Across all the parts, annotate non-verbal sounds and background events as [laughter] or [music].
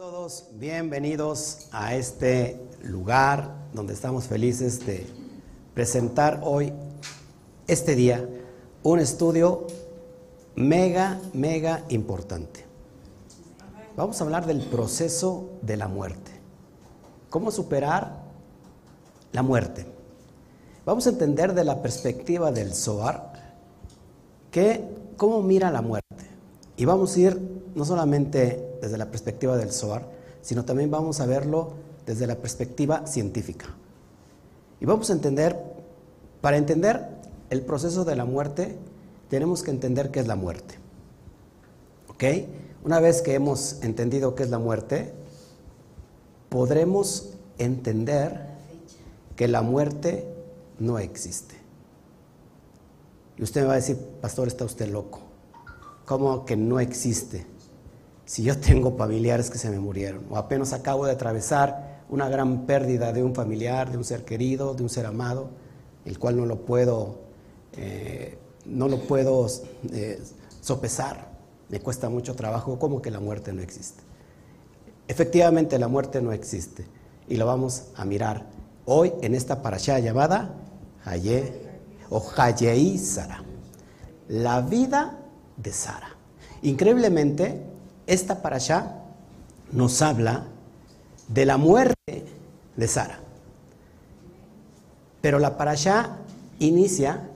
todos bienvenidos a este lugar donde estamos felices de presentar hoy, este día, un estudio mega, mega importante. Vamos a hablar del proceso de la muerte. ¿Cómo superar la muerte? Vamos a entender de la perspectiva del Zohar que cómo mira la muerte. Y vamos a ir no solamente desde la perspectiva del SOAR, sino también vamos a verlo desde la perspectiva científica. Y vamos a entender, para entender el proceso de la muerte, tenemos que entender qué es la muerte. ¿Ok? Una vez que hemos entendido qué es la muerte, podremos entender que la muerte no existe. Y usted me va a decir, pastor, está usted loco. ¿Cómo que no existe? si yo tengo familiares que se me murieron o apenas acabo de atravesar una gran pérdida de un familiar, de un ser querido, de un ser amado, el cual no lo puedo, eh, no lo puedo eh, sopesar, me cuesta mucho trabajo, como que la muerte no existe. Efectivamente la muerte no existe y lo vamos a mirar hoy en esta parasha llamada Haye o Hayei Sara, la vida de Sara. Increíblemente, esta parasha nos habla de la muerte de Sara. Pero la parasha inicia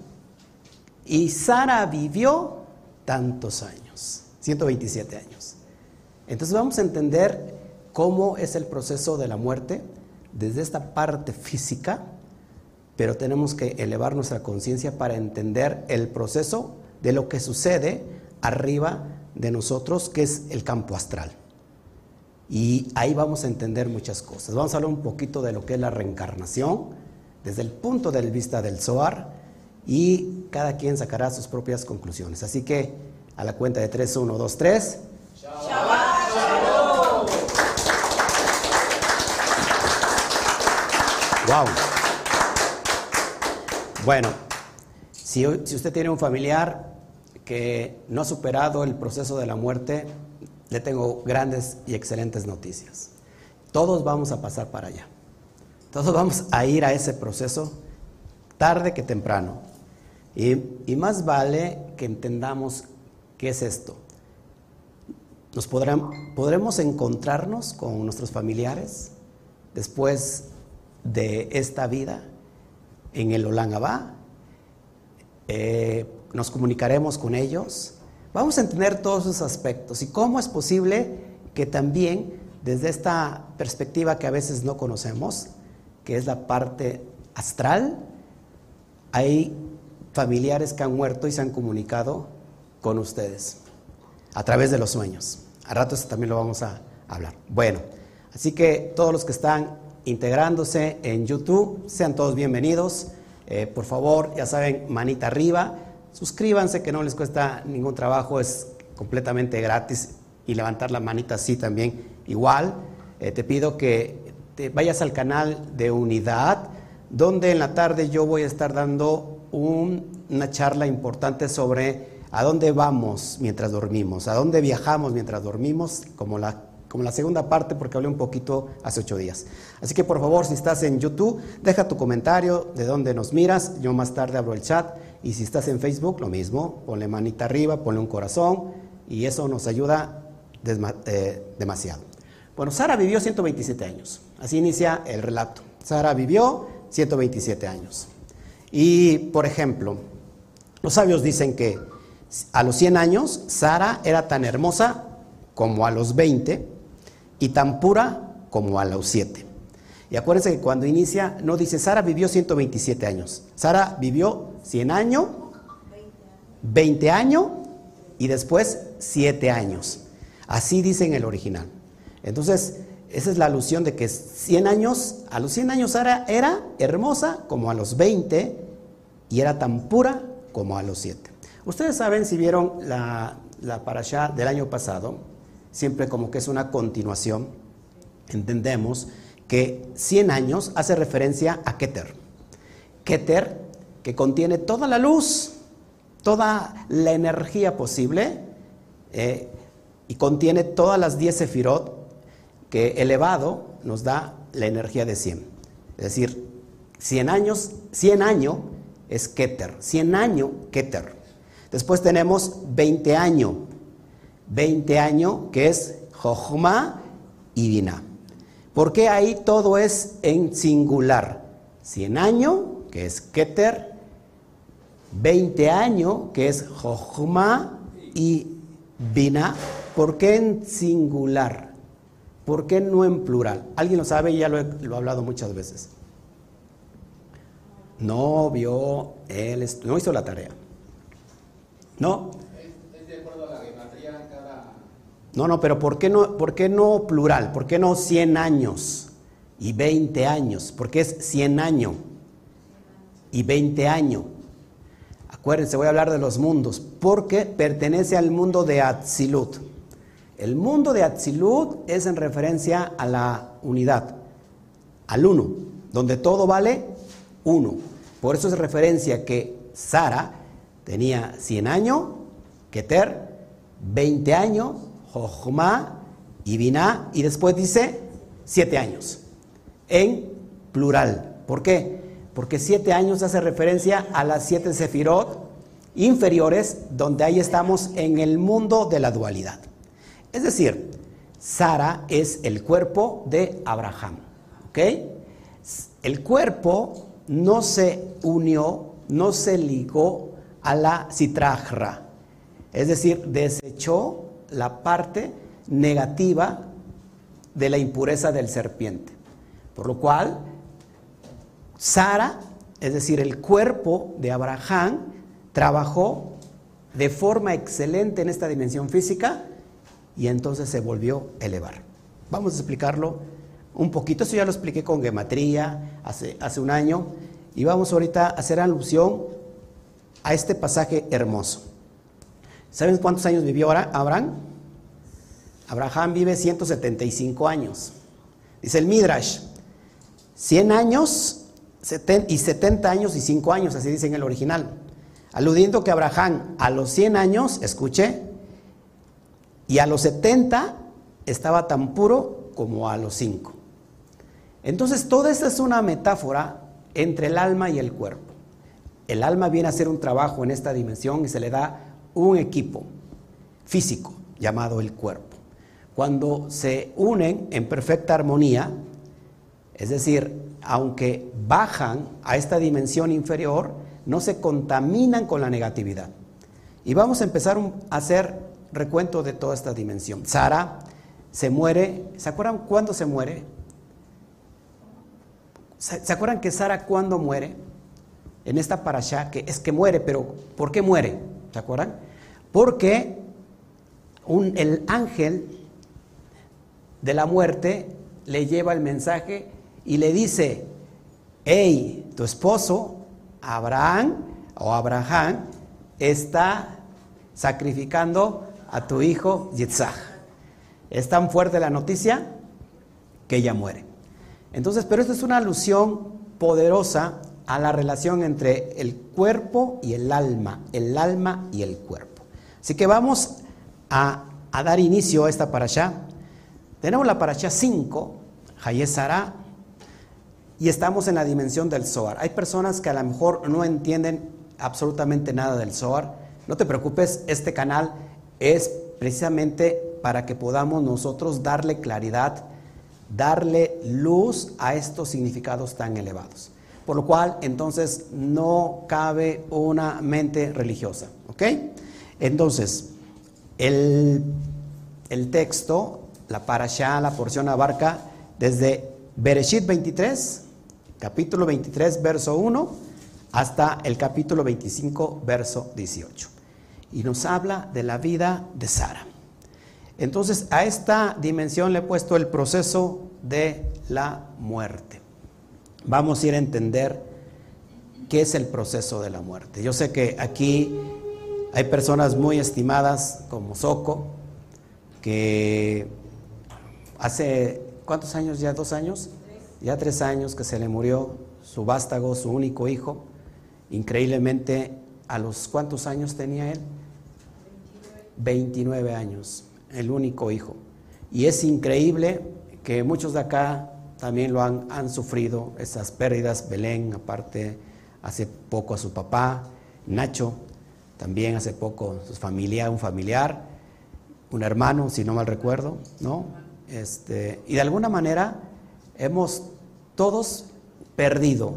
y Sara vivió tantos años, 127 años. Entonces vamos a entender cómo es el proceso de la muerte desde esta parte física, pero tenemos que elevar nuestra conciencia para entender el proceso de lo que sucede arriba de nosotros, que es el campo astral. Y ahí vamos a entender muchas cosas. Vamos a hablar un poquito de lo que es la reencarnación desde el punto de vista del Zohar y cada quien sacará sus propias conclusiones. Así que a la cuenta de 3, 1, 2, 3. Wow. Bueno, si, si usted tiene un familiar que no ha superado el proceso de la muerte, le tengo grandes y excelentes noticias. Todos vamos a pasar para allá. Todos vamos a ir a ese proceso tarde que temprano. Y, más vale que entendamos qué es esto. Nos podremos encontrarnos con nuestros familiares después de esta vida en el Olangabá. Eh, nos comunicaremos con ellos. Vamos a entender todos esos aspectos y cómo es posible que también desde esta perspectiva que a veces no conocemos, que es la parte astral, hay familiares que han muerto y se han comunicado con ustedes a través de los sueños. A ratos también lo vamos a hablar. Bueno, así que todos los que están integrándose en YouTube, sean todos bienvenidos. Eh, por favor, ya saben, manita arriba. Suscríbanse, que no les cuesta ningún trabajo, es completamente gratis. Y levantar la manita así también igual. Eh, te pido que te vayas al canal de Unidad, donde en la tarde yo voy a estar dando una charla importante sobre a dónde vamos mientras dormimos, a dónde viajamos mientras dormimos, como la como la segunda parte porque hablé un poquito hace ocho días. Así que por favor, si estás en YouTube, deja tu comentario de dónde nos miras, yo más tarde abro el chat y si estás en Facebook, lo mismo, ponle manita arriba, ponle un corazón y eso nos ayuda eh, demasiado. Bueno, Sara vivió 127 años, así inicia el relato. Sara vivió 127 años. Y, por ejemplo, los sabios dicen que a los 100 años Sara era tan hermosa como a los 20 y tan pura como a los siete. Y acuérdense que cuando inicia, no dice Sara vivió 127 años. Sara vivió 100 años, 20 años y después 7 años. Así dice en el original. Entonces, esa es la alusión de que 100 años, a los 100 años Sara era hermosa como a los 20 y era tan pura como a los 7. Ustedes saben si vieron la, la parasha del año pasado, siempre como que es una continuación, entendemos que 100 años hace referencia a Keter. Keter, que contiene toda la luz, toda la energía posible, eh, y contiene todas las 10 sefirot, que elevado nos da la energía de 100. Es decir, 100 años, 100 años es Keter, 100 años Keter. Después tenemos 20 años, 20 años que es Jochma y Bina. ¿Por qué ahí todo es en singular? 100 años, que es Keter, 20 años, que es Jochma y Bina. ¿Por qué en singular? ¿Por qué no en plural? ¿Alguien lo sabe? Ya lo he, lo he hablado muchas veces. No vio, él no hizo la tarea. ¿No? Es, de acuerdo a la geometría cada... No, no, pero ¿por qué no, ¿por qué no plural? ¿Por qué no 100 años y 20 años? Porque es 100 años y 20 años. Acuérdense, voy a hablar de los mundos, porque pertenece al mundo de Atzilut. El mundo de Atzilut es en referencia a la unidad, al uno, donde todo vale uno. Por eso es referencia que Sara tenía 100 años, Keter 20 años, Jochma y y después dice 7 años, en plural. ¿Por qué? Porque 7 años hace referencia a las 7 sefirot inferiores, donde ahí estamos en el mundo de la dualidad. Es decir, Sara es el cuerpo de Abraham. ¿Ok? El cuerpo no se unió, no se ligó a la citrajra. Es decir, desechó la parte negativa de la impureza del serpiente. Por lo cual, Sara, es decir, el cuerpo de Abraham, trabajó de forma excelente en esta dimensión física y entonces se volvió a elevar. Vamos a explicarlo un poquito, eso ya lo expliqué con gematría hace, hace un año, y vamos ahorita a hacer alusión a este pasaje hermoso. ¿Saben cuántos años vivió Abraham? Abraham vive 175 años. Dice el Midrash, 100 años y 70 años y 5 años, así dice en el original. Aludiendo que Abraham a los 100 años, escuche, y a los 70 estaba tan puro como a los 5. Entonces, toda esta es una metáfora entre el alma y el cuerpo. El alma viene a hacer un trabajo en esta dimensión y se le da un equipo físico llamado el cuerpo. Cuando se unen en perfecta armonía, es decir, aunque bajan a esta dimensión inferior, no se contaminan con la negatividad. Y vamos a empezar a hacer recuento de toda esta dimensión. Sara se muere, ¿se acuerdan cuándo se muere? ¿Se acuerdan que Sara cuándo muere? En esta parasha, que es que muere, pero ¿por qué muere? ¿Se acuerdan? Porque el ángel de la muerte le lleva el mensaje y le dice, hey, tu esposo, Abraham o Abraham, está sacrificando a tu hijo Yitzhak. Es tan fuerte la noticia que ella muere. Entonces, pero esto es una alusión poderosa a la relación entre el cuerpo y el alma, el alma y el cuerpo. Así que vamos a, dar inicio a esta parasha. Tenemos la parasha 5, Hayesara, y estamos en la dimensión del Zohar. Hay personas que a lo mejor no entienden absolutamente nada del Zohar. No te preocupes, este canal es precisamente para que podamos nosotros darle claridad, darle luz a estos significados tan elevados. Por lo cual, entonces, no cabe una mente religiosa. ¿Ok? Entonces, el, el texto, la parasha, la porción abarca desde Bereshit 23, capítulo 23, verso 1, hasta el capítulo 25, verso 18 y nos habla de la vida de Sara. Entonces a esta dimensión le he puesto el proceso de la muerte. Vamos a ir a entender qué es el proceso de la muerte. Yo sé que aquí hay personas muy estimadas como Soco, que hace, ¿cuántos años ya? ¿Dos años? Ya tres años que se le murió su vástago, su único hijo. Increíblemente, ¿a los cuántos años tenía él? 29 años, el único hijo. Y es increíble que muchos de acá también lo han, han sufrido, esas pérdidas. Belén, aparte, hace poco a su papá, Nacho, también hace poco su familia, un familiar, un hermano, si no mal recuerdo, ¿no? Este, y de alguna manera hemos todos perdido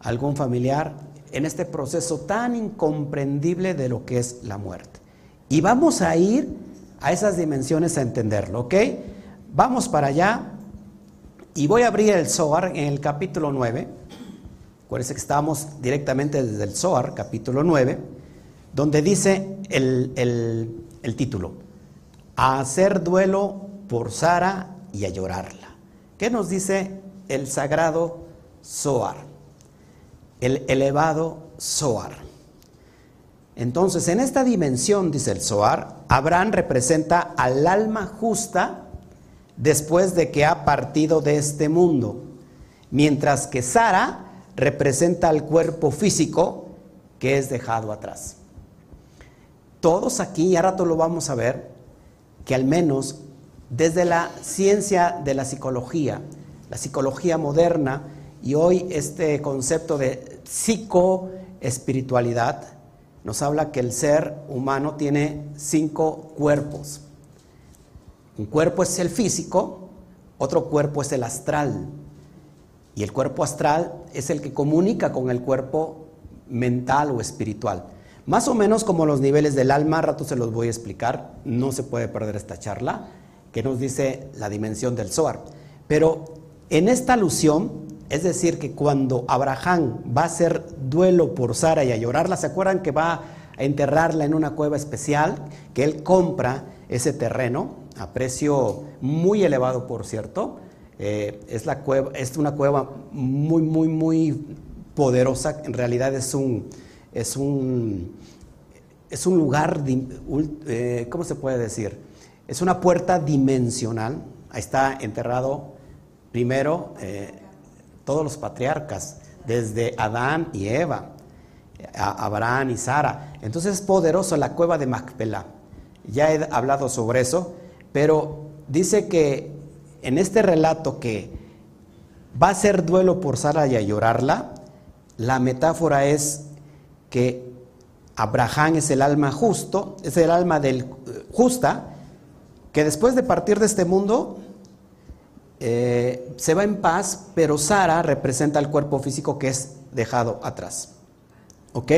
algún familiar en este proceso tan incomprendible de lo que es la muerte. Y vamos a ir a esas dimensiones a entenderlo, ¿ok? Vamos para allá y voy a abrir el Zohar en el capítulo 9. Acuérdense que estamos directamente desde el Zohar, capítulo 9, donde dice el, el título, a hacer duelo por Sara y a llorarla. ¿Qué nos dice el sagrado Zohar? El elevado Zohar. Entonces, en esta dimensión, dice el Zohar, Abraham representa al alma justa después de que ha partido de este mundo, mientras que Sara representa al cuerpo físico que es dejado atrás. Todos aquí, y a rato lo vamos a ver, que al menos desde la ciencia de la psicología, la psicología moderna, y hoy este concepto de psicoespiritualidad nos habla que el ser humano tiene cinco cuerpos. Un cuerpo es el físico, otro cuerpo es el astral. Y el cuerpo astral es el que comunica con el cuerpo mental o espiritual. Más o menos como los niveles del alma, a rato se los voy a explicar, no se puede perder esta charla, que nos dice la dimensión del Zohar. Pero en esta alusión, es decir, que cuando Abraham va a hacer duelo por Sara y a llorarla, ¿se acuerdan que va a enterrarla en una cueva especial? Que él compra ese terreno a precio muy elevado, por cierto. Eh, es, la cueva, es una cueva muy, muy, muy poderosa. En realidad es un, es un, es un lugar, eh, ¿cómo se puede decir? Es una puerta dimensional. Ahí está enterrado primero eh, todos los patriarcas, desde Adán y Eva, Abraham y Sara. Entonces es poderoso la cueva de Macpela. Ya he hablado sobre eso, pero dice que en este relato que va a ser duelo por Sara y a llorarla, la metáfora es que Abraham es el alma justo, es el alma del justa, que después de partir de este mundo eh, se va en paz, pero Sara representa el cuerpo físico que es dejado atrás. ¿Ok?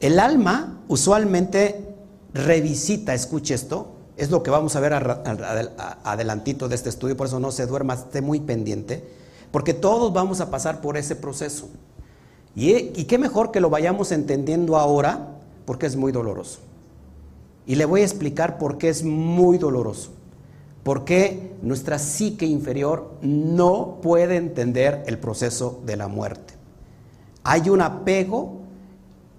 El alma usualmente revisita, escuche esto, es lo que vamos a ver adelantito de este estudio, por eso no se duerma, esté muy pendiente, porque todos vamos a pasar por ese proceso. Y, y qué mejor que lo vayamos entendiendo ahora, porque es muy doloroso. Y le voy a explicar por qué es muy doloroso. Porque nuestra psique inferior no puede entender el proceso de la muerte. Hay un apego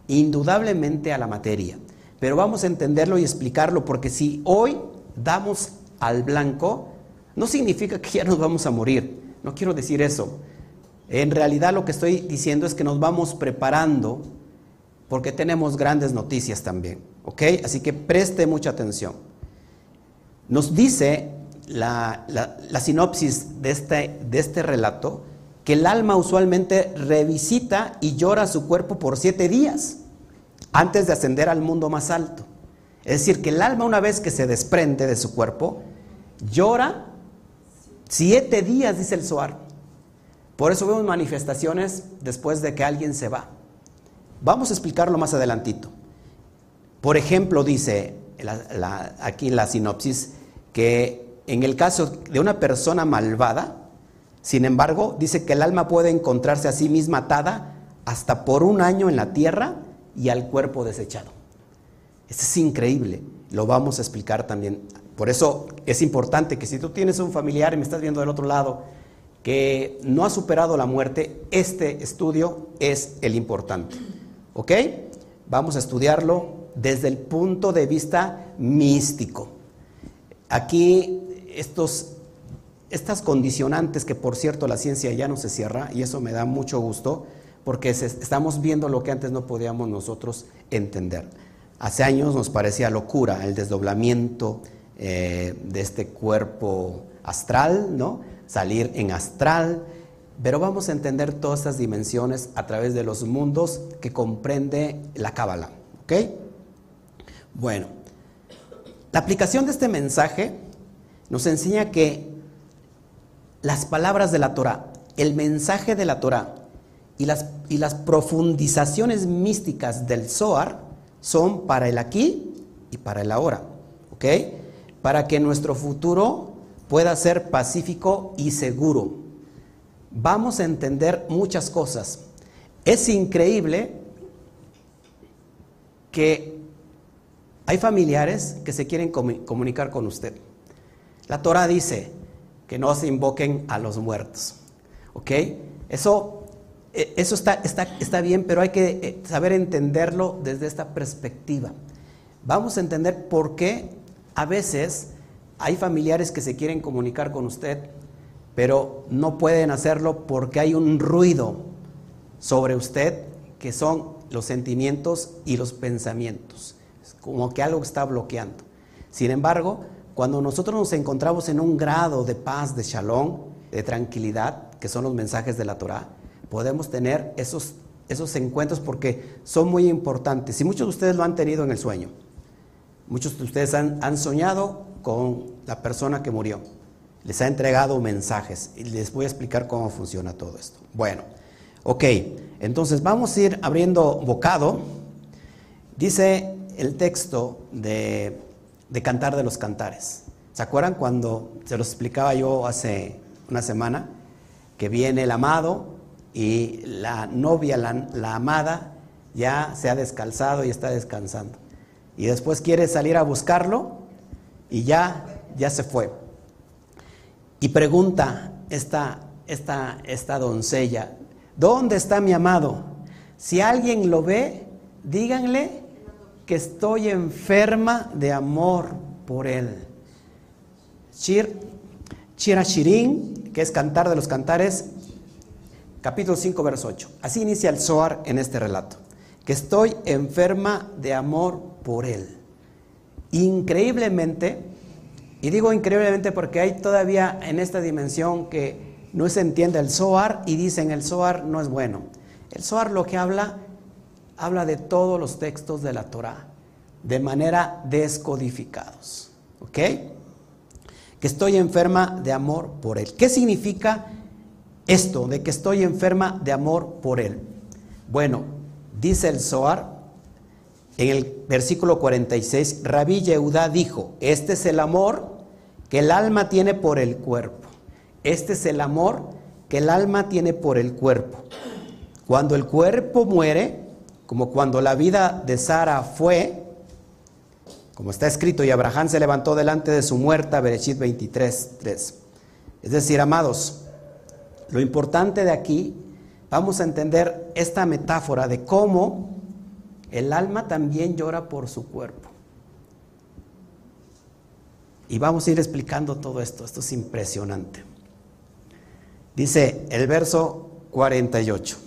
indudablemente a la materia, pero vamos a entenderlo y explicarlo porque si hoy damos al blanco, no significa que ya nos vamos a morir. No quiero decir eso. En realidad lo que estoy diciendo es que nos vamos preparando porque tenemos grandes noticias también. ¿Ok? Así que preste mucha atención. Nos dice la, sinopsis de este, de este relato que el alma usualmente revisita y llora su cuerpo por siete días antes de ascender al mundo más alto. Es decir, que el alma una vez que se desprende de su cuerpo, llora siete días, dice el Zohar. Por eso vemos manifestaciones después de que alguien se va. Vamos a explicarlo más adelantito. Por ejemplo, dice aquí la sinopsis que en el caso de una persona malvada, sin embargo, dice que el alma puede encontrarse a sí misma atada hasta por un año en la tierra y al cuerpo desechado. Esto es increíble, lo vamos a explicar también. Por eso es importante que si tú tienes un familiar y me estás viendo del otro lado que no ha superado la muerte, este estudio es el importante. ¿Ok? Vamos a estudiarlo desde el punto de vista místico. Aquí estos, estas condicionantes, que por cierto la ciencia ya no se cierra, y eso me da mucho gusto, porque estamos viendo lo que antes no podíamos nosotros entender. Hace años nos parecía locura el desdoblamiento eh, de este cuerpo astral, ¿no? Salir en astral, pero vamos a entender todas estas dimensiones a través de los mundos que comprende la Cábala, ¿ok? Bueno, la aplicación de este mensaje nos enseña que las palabras de la Torah, el mensaje de la Torah y las, y las profundizaciones místicas del Zohar son para el aquí y para el ahora, ¿ok? Para que nuestro futuro pueda ser pacífico y seguro. Vamos a entender muchas cosas. Es increíble que hay familiares que se quieren comunicar con usted. La Torah dice que no se invoquen a los muertos. ¿Ok? Eso, eso está, está, está bien, pero hay que eh, saber entenderlo desde esta perspectiva. Vamos a entender por qué a veces hay familiares que se quieren comunicar con usted, pero no pueden hacerlo porque hay un ruido sobre usted que son los sentimientos y los pensamientos. Como que algo está bloqueando. Sin embargo, cuando nosotros nos encontramos en un grado de paz, de shalom, de tranquilidad, que son los mensajes de la Torah, podemos tener esos, esos encuentros porque son muy importantes. Y muchos de ustedes lo han tenido en el sueño. Muchos de ustedes han, han soñado con la persona que murió. Les ha entregado mensajes y les voy a explicar cómo funciona todo esto. Bueno, ok, entonces vamos a ir abriendo bocado. Dice el texto de de cantar de los cantares. ¿Se acuerdan cuando se los explicaba yo hace una semana? Que viene el amado y la novia, la, amada, ya se ha descalzado y está descansando. Y después quiere salir a buscarlo y ya, ya se fue. Y pregunta esta, esta, esta doncella, ¿dónde está mi amado? Si alguien lo ve, díganle que estoy enferma de amor por Él. Shir, Shirin, que es cantar de los cantares, capítulo 5, verso 8. Así inicia el Zohar en este relato, que estoy enferma de amor por Él. Increíblemente, y digo increíblemente porque hay todavía en esta dimensión que no se entiende el Zohar y dicen el Zohar no es bueno. El Zohar lo que habla habla de todos los textos de la Torah de manera descodificados. ¿Ok? Que estoy enferma de amor por Él. ¿Qué significa esto de que estoy enferma de amor por Él? Bueno, dice el Zohar en el versículo 46, Rabí Yehudá dijo, este es el amor que el alma tiene por el cuerpo. Este es el amor que el alma tiene por el cuerpo. Cuando el cuerpo muere, como cuando la vida de Sara fue, como está escrito, y Abraham se levantó delante de su muerta, Bereshit 23, 3. Es decir, amados, lo importante de aquí, vamos a entender esta metáfora de cómo el alma también llora por su cuerpo. Y vamos a ir explicando todo esto, esto es impresionante. Dice el verso 48,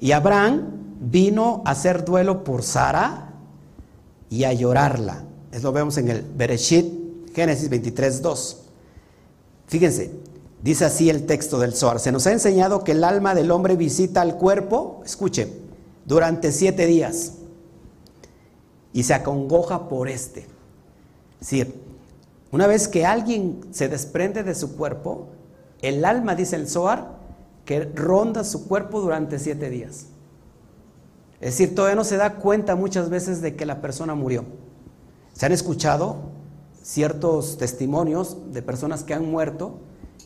y Abraham vino a hacer duelo por Sara y a llorarla. Eso lo vemos en el Bereshit, Génesis 23, 2. Fíjense, dice así el texto del Zohar. Se nos ha enseñado que el alma del hombre visita al cuerpo, escuche, durante siete días y se acongoja por este. Es decir, una vez que alguien se desprende de su cuerpo, el alma, dice el Zohar, que ronda su cuerpo durante siete días. Es decir, todavía no se da cuenta muchas veces de que la persona murió. Se han escuchado ciertos testimonios de personas que han muerto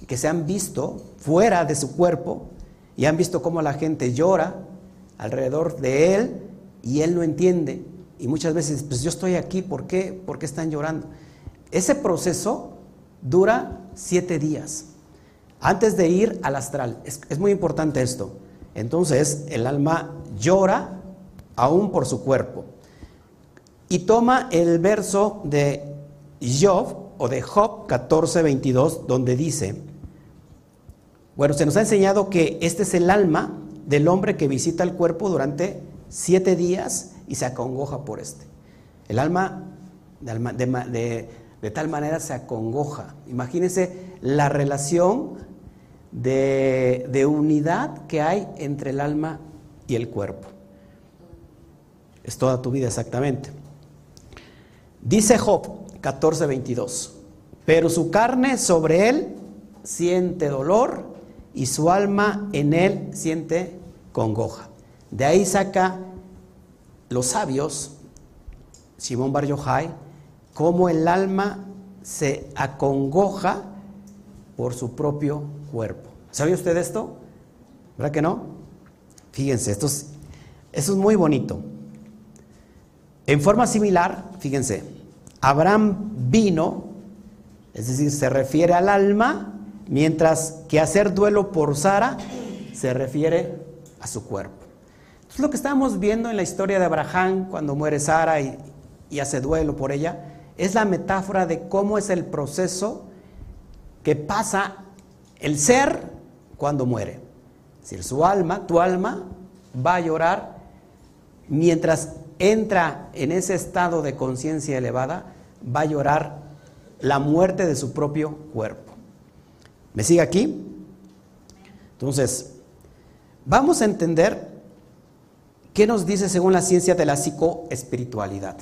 que se han visto fuera de su cuerpo y han visto cómo la gente llora alrededor de él y él no entiende. Y muchas veces, pues yo estoy aquí, ¿por qué? ¿Por qué están llorando? Ese proceso dura siete días antes de ir al astral. Es, es muy importante esto. Entonces el alma llora aún por su cuerpo. Y toma el verso de Job o de Job 14, 22, donde dice, bueno, se nos ha enseñado que este es el alma del hombre que visita el cuerpo durante siete días y se acongoja por este. El alma de, tal manera se acongoja. Imagínense la relación de, de unidad que hay entre el alma y el cuerpo. Es toda tu vida exactamente. Dice Job 14:22, pero su carne sobre él siente dolor y su alma en él siente congoja. De ahí saca los sabios, Simón Bar Yochai, cómo el alma se acongoja por su propio cuerpo. ¿Sabe usted esto? ¿Verdad que no? Fíjense, esto es, esto es muy bonito. En forma similar, fíjense, Abraham vino, es decir, se refiere al alma, mientras que hacer duelo por Sara se refiere a su cuerpo. Es lo que estamos viendo en la historia de Abraham cuando muere Sara y, y hace duelo por ella, es la metáfora de cómo es el proceso que pasa el ser cuando muere. Es decir, su alma, tu alma, va a llorar mientras entra en ese estado de conciencia elevada, va a llorar la muerte de su propio cuerpo. ¿Me sigue aquí? Entonces, vamos a entender qué nos dice según la ciencia de la psicoespiritualidad.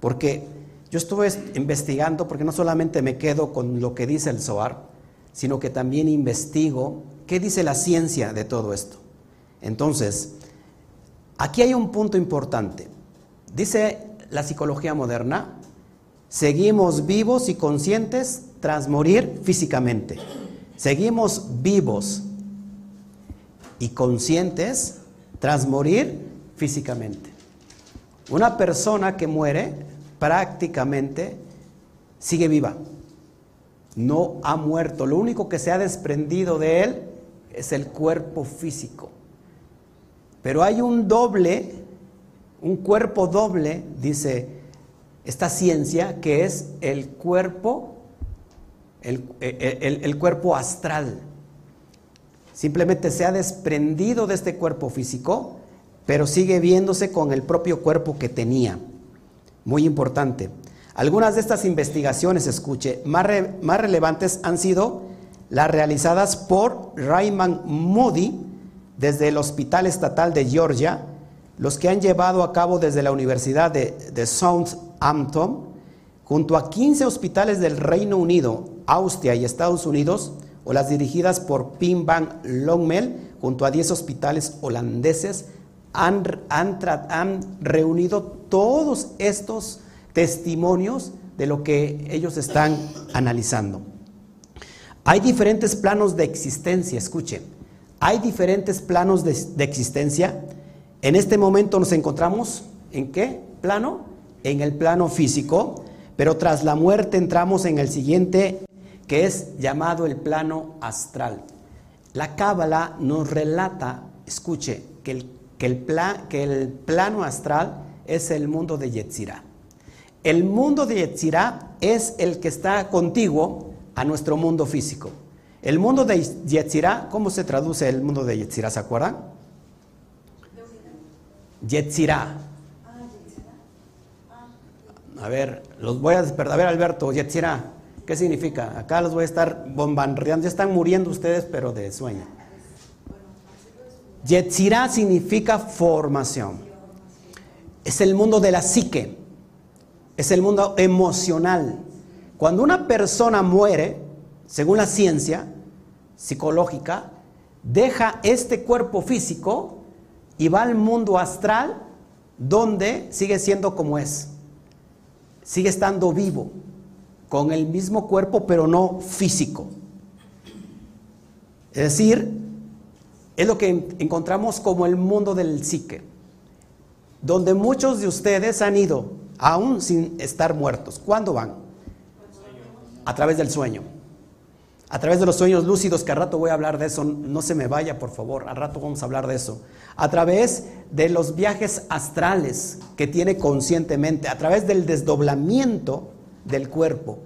Porque yo estuve investigando, porque no solamente me quedo con lo que dice el SOAR, sino que también investigo qué dice la ciencia de todo esto. Entonces, aquí hay un punto importante. Dice la psicología moderna, seguimos vivos y conscientes tras morir físicamente. Seguimos vivos y conscientes tras morir físicamente. Una persona que muere prácticamente sigue viva. No ha muerto. Lo único que se ha desprendido de él es el cuerpo físico. Pero hay un doble un cuerpo doble, dice esta ciencia, que es el cuerpo, el, cuerpo astral. Simplemente se ha desprendido de este cuerpo físico, pero sigue viéndose con el propio cuerpo que tenía. Muy importante. Algunas de estas investigaciones, escuche, más, más relevantes han sido las realizadas por Raymond Moody desde el Hospital Estatal de Georgia, los que han llevado a cabo desde la Universidad de, Southampton, junto a 15 hospitales del Reino Unido, Austria y Estados Unidos, o las dirigidas por Pim Van Longmel, junto a 10 hospitales holandeses, han, reunido todos estos testimonios de lo que ellos están analizando. Hay diferentes planos de existencia, escuchen, hay diferentes planos de existencia en este momento nos encontramos en qué plano? En el plano físico, pero tras la muerte entramos en el siguiente que es llamado el plano astral. La Cábala nos relata, escuche, que el, que el, plano astral es el mundo de Yetzirah. El mundo de Yetzirah es el que está contiguo a nuestro mundo físico. El mundo de Yetzirah, ¿cómo se traduce el mundo de Yetzirah? ¿Se acuerdan? Yetzirah. A ver, los voy a despertar. A ver, Alberto, Yetzirah, ¿qué significa? Acá los voy a estar bombardeando. Ya están muriendo ustedes, pero de sueño. Yetzirah significa formación. Es el mundo de la psique. Es el mundo emocional. Cuando una persona muere, según la ciencia psicológica, deja este cuerpo físico y va al mundo astral donde sigue siendo como es. Sigue estando vivo, con el mismo cuerpo, pero no físico. Es decir, es lo que encontramos como el mundo del psique, donde muchos de ustedes han ido aún sin estar muertos. ¿Cuándo van? A través del sueño. A través de los sueños lúcidos, que al rato voy a hablar de eso, no se me vaya por favor, al rato vamos a hablar de eso a través de los viajes astrales que tiene conscientemente, a través del desdoblamiento del cuerpo.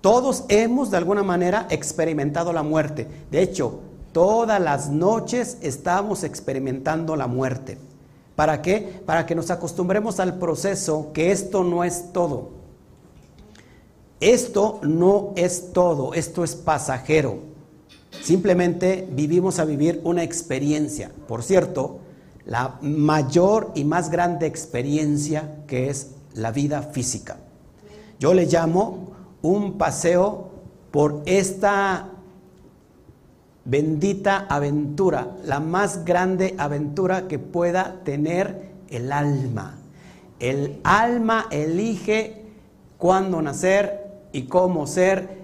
Todos hemos de alguna manera experimentado la muerte. De hecho, todas las noches estamos experimentando la muerte. ¿Para qué? Para que nos acostumbremos al proceso que esto no es todo. Esto no es todo, esto es pasajero. Simplemente vivimos a vivir una experiencia. Por cierto, la mayor y más grande experiencia que es la vida física. Yo le llamo un paseo por esta bendita aventura, la más grande aventura que pueda tener el alma. El alma elige cuándo nacer, y cómo ser,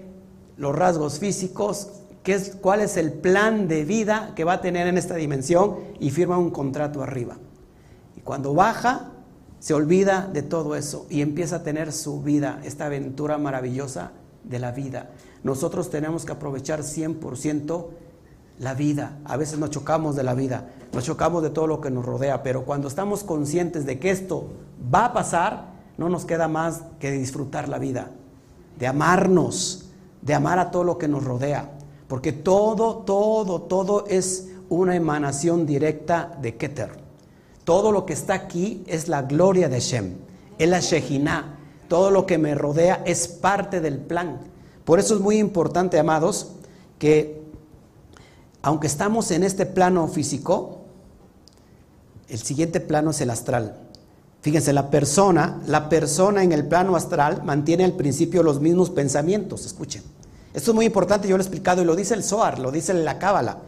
los rasgos físicos, qué es, cuál es el plan de vida que va a tener en esta dimensión y firma un contrato arriba. Y cuando baja, se olvida de todo eso y empieza a tener su vida, esta aventura maravillosa de la vida. Nosotros tenemos que aprovechar 100% la vida. A veces nos chocamos de la vida, nos chocamos de todo lo que nos rodea, pero cuando estamos conscientes de que esto va a pasar, no nos queda más que disfrutar la vida de amarnos, de amar a todo lo que nos rodea. Porque todo, todo, todo es una emanación directa de Keter. Todo lo que está aquí es la gloria de Shem, es la Shejinah. Todo lo que me rodea es parte del plan. Por eso es muy importante, amados, que aunque estamos en este plano físico, el siguiente plano es el astral. Fíjense, la persona, la persona en el plano astral mantiene al principio los mismos pensamientos. Escuchen. Esto es muy importante, yo lo he explicado y lo dice el Zohar, lo dice la Cábala.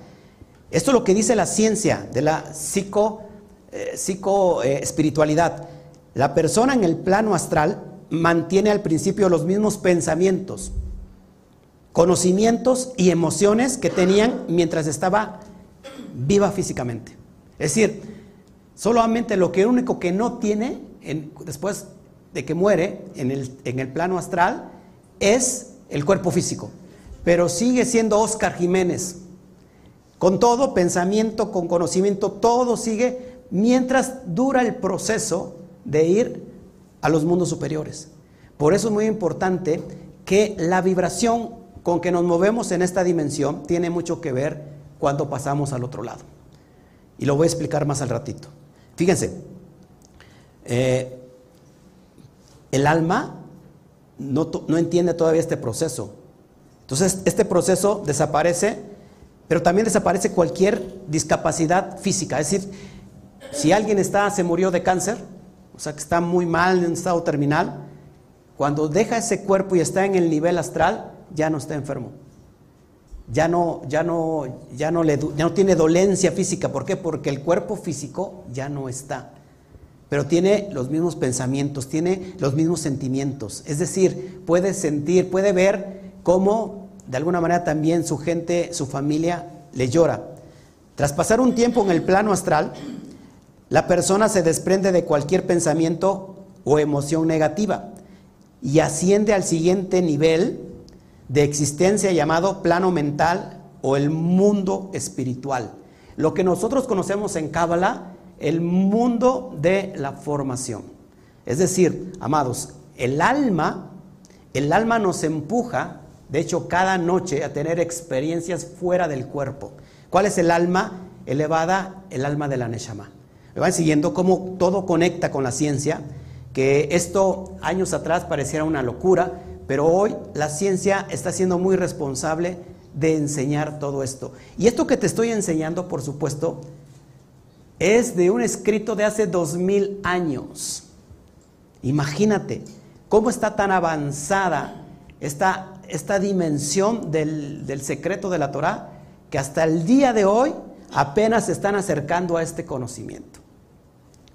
Esto es lo que dice la ciencia de la psico, eh, psico eh, espiritualidad. La persona en el plano astral mantiene al principio los mismos pensamientos, conocimientos y emociones que tenían mientras estaba viva físicamente. Es decir, Solamente lo que único que no tiene después de que muere en el, en el plano astral es el cuerpo físico. Pero sigue siendo Oscar Jiménez. Con todo, pensamiento, con conocimiento, todo sigue mientras dura el proceso de ir a los mundos superiores. Por eso es muy importante que la vibración con que nos movemos en esta dimensión tiene mucho que ver cuando pasamos al otro lado. Y lo voy a explicar más al ratito. Fíjense, eh, el alma no, no entiende todavía este proceso. Entonces, este proceso desaparece, pero también desaparece cualquier discapacidad física. Es decir, si alguien está, se murió de cáncer, o sea que está muy mal en estado terminal, cuando deja ese cuerpo y está en el nivel astral, ya no está enfermo ya no, ya no, ya no, le, ya no tiene dolencia física. ¿Por qué? Porque el cuerpo físico ya no está. Pero tiene los mismos pensamientos, tiene los mismos sentimientos. Es decir, puede sentir, puede ver cómo de alguna manera también su gente, su familia le llora. Tras pasar un tiempo en el plano astral, la persona se desprende de cualquier pensamiento o emoción negativa y asciende al siguiente nivel de existencia llamado plano mental o el mundo espiritual. Lo que nosotros conocemos en Cábala, el mundo de la formación. Es decir, amados, el alma, el alma nos empuja, de hecho, cada noche a tener experiencias fuera del cuerpo. ¿Cuál es el alma elevada? El alma de la Neshama. Me van siguiendo cómo todo conecta con la ciencia, que esto años atrás pareciera una locura, pero hoy la ciencia está siendo muy responsable de enseñar todo esto. Y esto que te estoy enseñando, por supuesto, es de un escrito de hace dos mil años. Imagínate cómo está tan avanzada esta, esta dimensión del, secreto de la Torah que hasta el día de hoy apenas se están acercando a este conocimiento.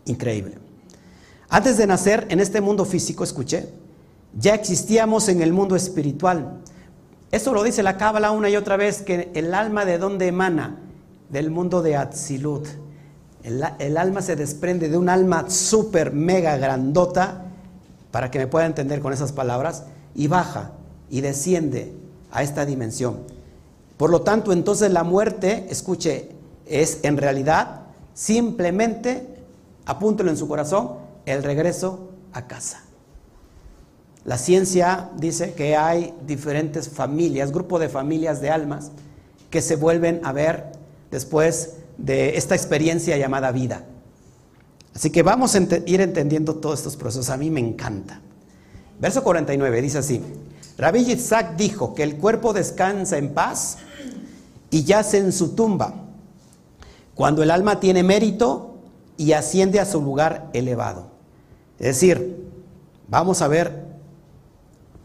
Increíble. Antes de nacer en este mundo físico, escuché, ya existíamos en el mundo espiritual. Eso lo dice la Cábala una y otra vez, que el alma de dónde emana? Del mundo de Atzilut. El, alma se desprende de un alma súper, mega grandota, para que me pueda entender con esas palabras, y baja y desciende a esta dimensión. Por lo tanto, entonces la muerte, escuche, es en realidad simplemente, apúntelo en su corazón, el regreso a casa. La ciencia dice que hay diferentes familias, grupo de familias de almas que se vuelven a ver después de esta experiencia llamada vida. Así que vamos a ir entendiendo todos estos procesos. A mí me encanta. Verso 49 dice así, Rabbi Yitzhak dijo que el cuerpo descansa en paz y yace en su tumba, cuando el alma tiene mérito y asciende a su lugar elevado. Es decir, vamos a ver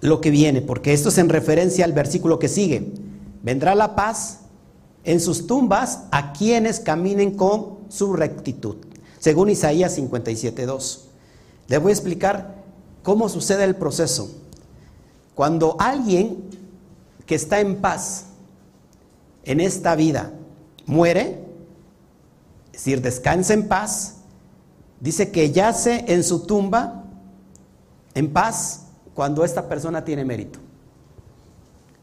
lo que viene, porque esto es en referencia al versículo que sigue. Vendrá la paz en sus tumbas a quienes caminen con su rectitud, según Isaías 57.2. Les voy a explicar cómo sucede el proceso. Cuando alguien que está en paz en esta vida muere, es decir, descansa en paz, dice que yace en su tumba en paz cuando esta persona tiene mérito.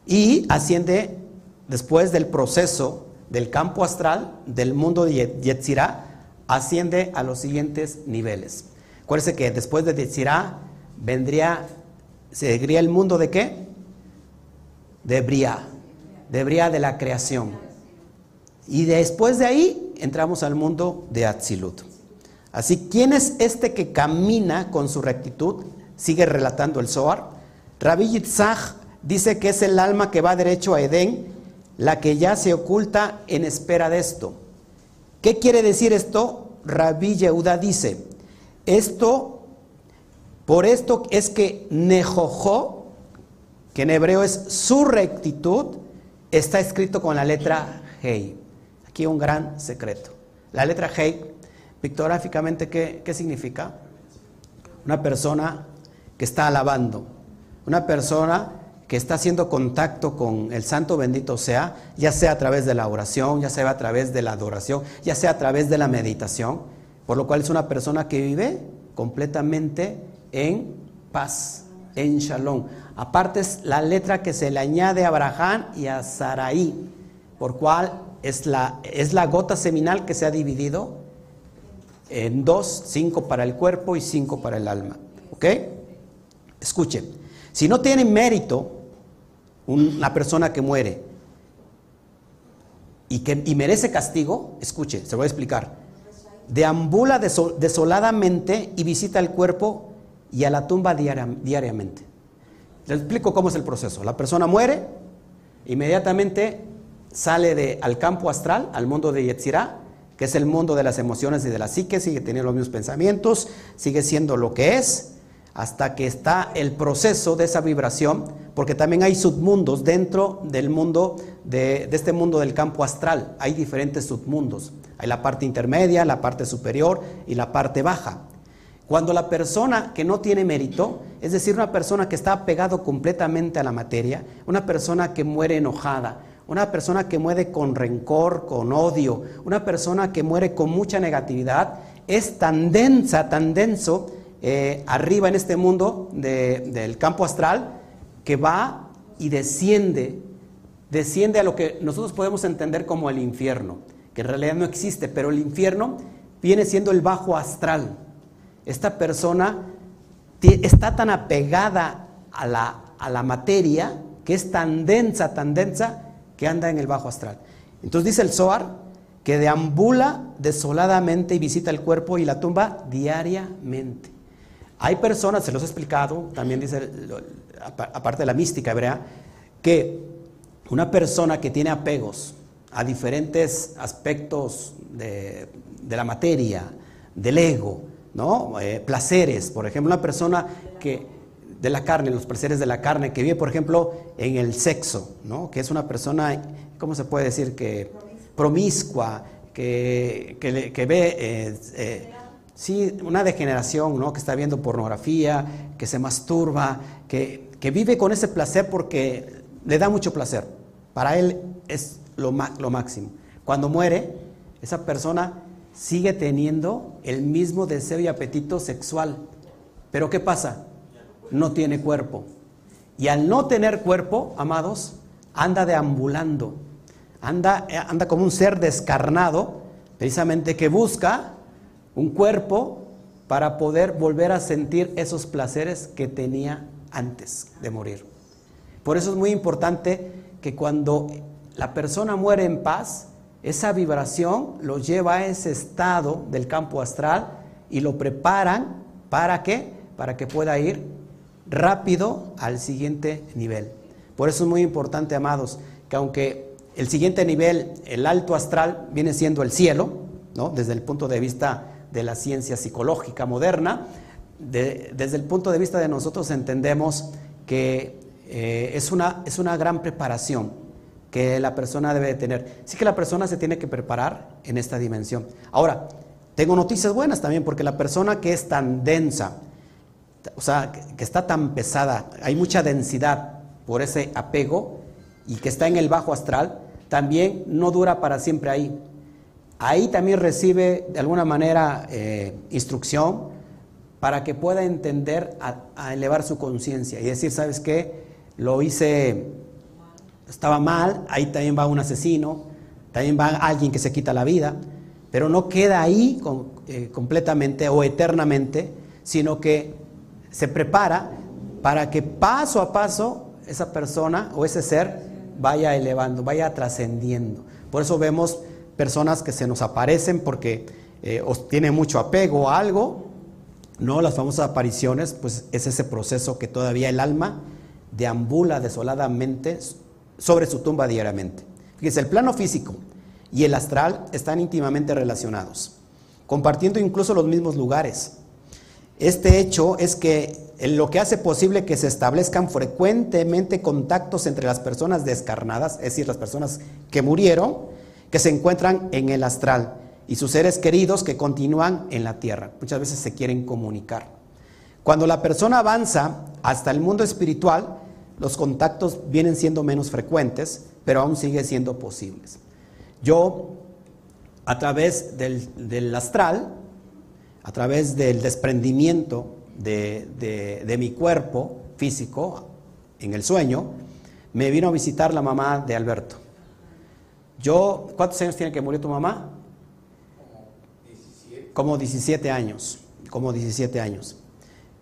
Y asciende después del proceso del campo astral, del mundo de Yetzirah, asciende a los siguientes niveles. Acuérdense que después de Yetzirah vendría, seguiría el mundo de qué? De Bria, de de la creación. Y después de ahí entramos al mundo de Atzilut. Así, ¿quién es este que camina con su rectitud? Sigue relatando el Zohar. Rabbi Yitzhak dice que es el alma que va derecho a Edén la que ya se oculta en espera de esto. ¿Qué quiere decir esto? Rabbi Yehuda dice, esto, por esto es que Nejojo, que en hebreo es su rectitud, está escrito con la letra Hei. Aquí un gran secreto. La letra Hei, pictográficamente, ¿qué, ¿qué significa? Una persona que está alabando, una persona que está haciendo contacto con el santo bendito sea, ya sea a través de la oración, ya sea a través de la adoración, ya sea a través de la meditación, por lo cual es una persona que vive completamente en paz, en shalom. Aparte es la letra que se le añade a Abraham y a Saraí, por cual es la, es la gota seminal que se ha dividido en dos, cinco para el cuerpo y cinco para el alma. ¿Ok? Escuchen, si no tienen mérito, una persona que muere y que merece castigo, escuche, se lo voy a explicar. Deambula desoladamente y visita el cuerpo y a la tumba diariamente. Le explico cómo es el proceso. La persona muere, inmediatamente sale de, al campo astral, al mundo de Yetzirah, que es el mundo de las emociones y de la psique, sigue teniendo los mismos pensamientos, sigue siendo lo que es, hasta que está el proceso de esa vibración, porque también hay submundos dentro del mundo, de, este mundo del campo astral, hay diferentes submundos. Hay la parte intermedia, la parte superior y la parte baja. Cuando la persona que no tiene mérito, es decir, una persona que está pegado completamente a la materia, una persona que muere enojada, una persona que muere con rencor, con odio, una persona que muere con mucha negatividad, es tan densa, tan denso, eh, arriba en este mundo del campo astral que va y desciende, desciende a lo que nosotros podemos entender como el infierno, que en realidad no existe, pero el infierno viene siendo el bajo astral. Esta persona está tan apegada a la, a la materia que es tan densa, tan densa, que anda en el bajo astral. Entonces dice el Zohar que deambula desoladamente y visita el cuerpo y la tumba diariamente. Hay personas, se los he explicado, también dice, aparte de la mística hebrea, que una persona que tiene apegos a diferentes aspectos de, la materia, del ego, ¿no? Eh, placeres, por ejemplo, una persona que de la carne, los placeres de la carne, que vive, por ejemplo, en el sexo, ¿no? que es una persona, ¿cómo se puede decir? que promiscua, que, que, ve eh, eh, Sí, una degeneración, ¿no? Que está viendo pornografía, que se masturba, que, vive con ese placer porque le da mucho placer. Para él es lo, lo máximo. Cuando muere, esa persona sigue teniendo el mismo deseo y apetito sexual. Pero ¿qué pasa? No tiene cuerpo. Y al no tener cuerpo, amados, anda deambulando. Anda, anda como un ser descarnado, precisamente que busca un cuerpo para poder volver a sentir esos placeres que tenía antes de morir. Por eso es muy importante que cuando la persona muere en paz, esa vibración lo lleva a ese estado del campo astral y lo preparan para qué? Para que pueda ir rápido al siguiente nivel. Por eso es muy importante, amados, que aunque el siguiente nivel, el alto astral, viene siendo el cielo, ¿no? desde el punto de vista de la ciencia psicológica moderna, desde el punto de vista de nosotros entendemos que eh, es, una, es una gran preparación que la persona debe tener. Sí que la persona se tiene que preparar en esta dimensión. Ahora, tengo noticias buenas también, porque la persona que es tan densa, o sea, que está tan pesada, hay mucha densidad por ese apego y que está en el bajo astral, también no dura para siempre ahí. Ahí también recibe de alguna manera eh, instrucción para que pueda entender elevar su conciencia y decir, ¿sabes qué? Lo hice, estaba mal, ahí también va un asesino, también va alguien que se quita la vida, pero no queda ahí eh, completamente o eternamente, sino que se prepara para que paso a paso esa persona o ese ser vaya elevando, vaya trascendiendo. Por eso vemos personas que se nos aparecen porque eh, mucho apego a algo, no las famosas apariciones, pues es ese proceso que todavía el alma deambula desoladamente sobre su tumba diariamente. Fíjense, el plano físico y el astral están íntimamente relacionados, compartiendo incluso los mismos lugares. Este hecho es que lo que hace posible que se establezcan frecuentemente contactos entre las personas descarnadas, es decir, las personas que murieron, que se encuentran en el astral y sus seres queridos que continúan en la tierra. Muchas veces se quieren comunicar. Cuando la persona avanza hasta el mundo espiritual, los contactos vienen siendo menos frecuentes, pero aún siguen siendo posibles. Yo, a través del, astral, a través del desprendimiento de, mi cuerpo físico en el sueño, me vino a visitar la mamá de Alberto. Yo, ¿cuántos años tiene que murió tu mamá? Como 17 años, como 17 años.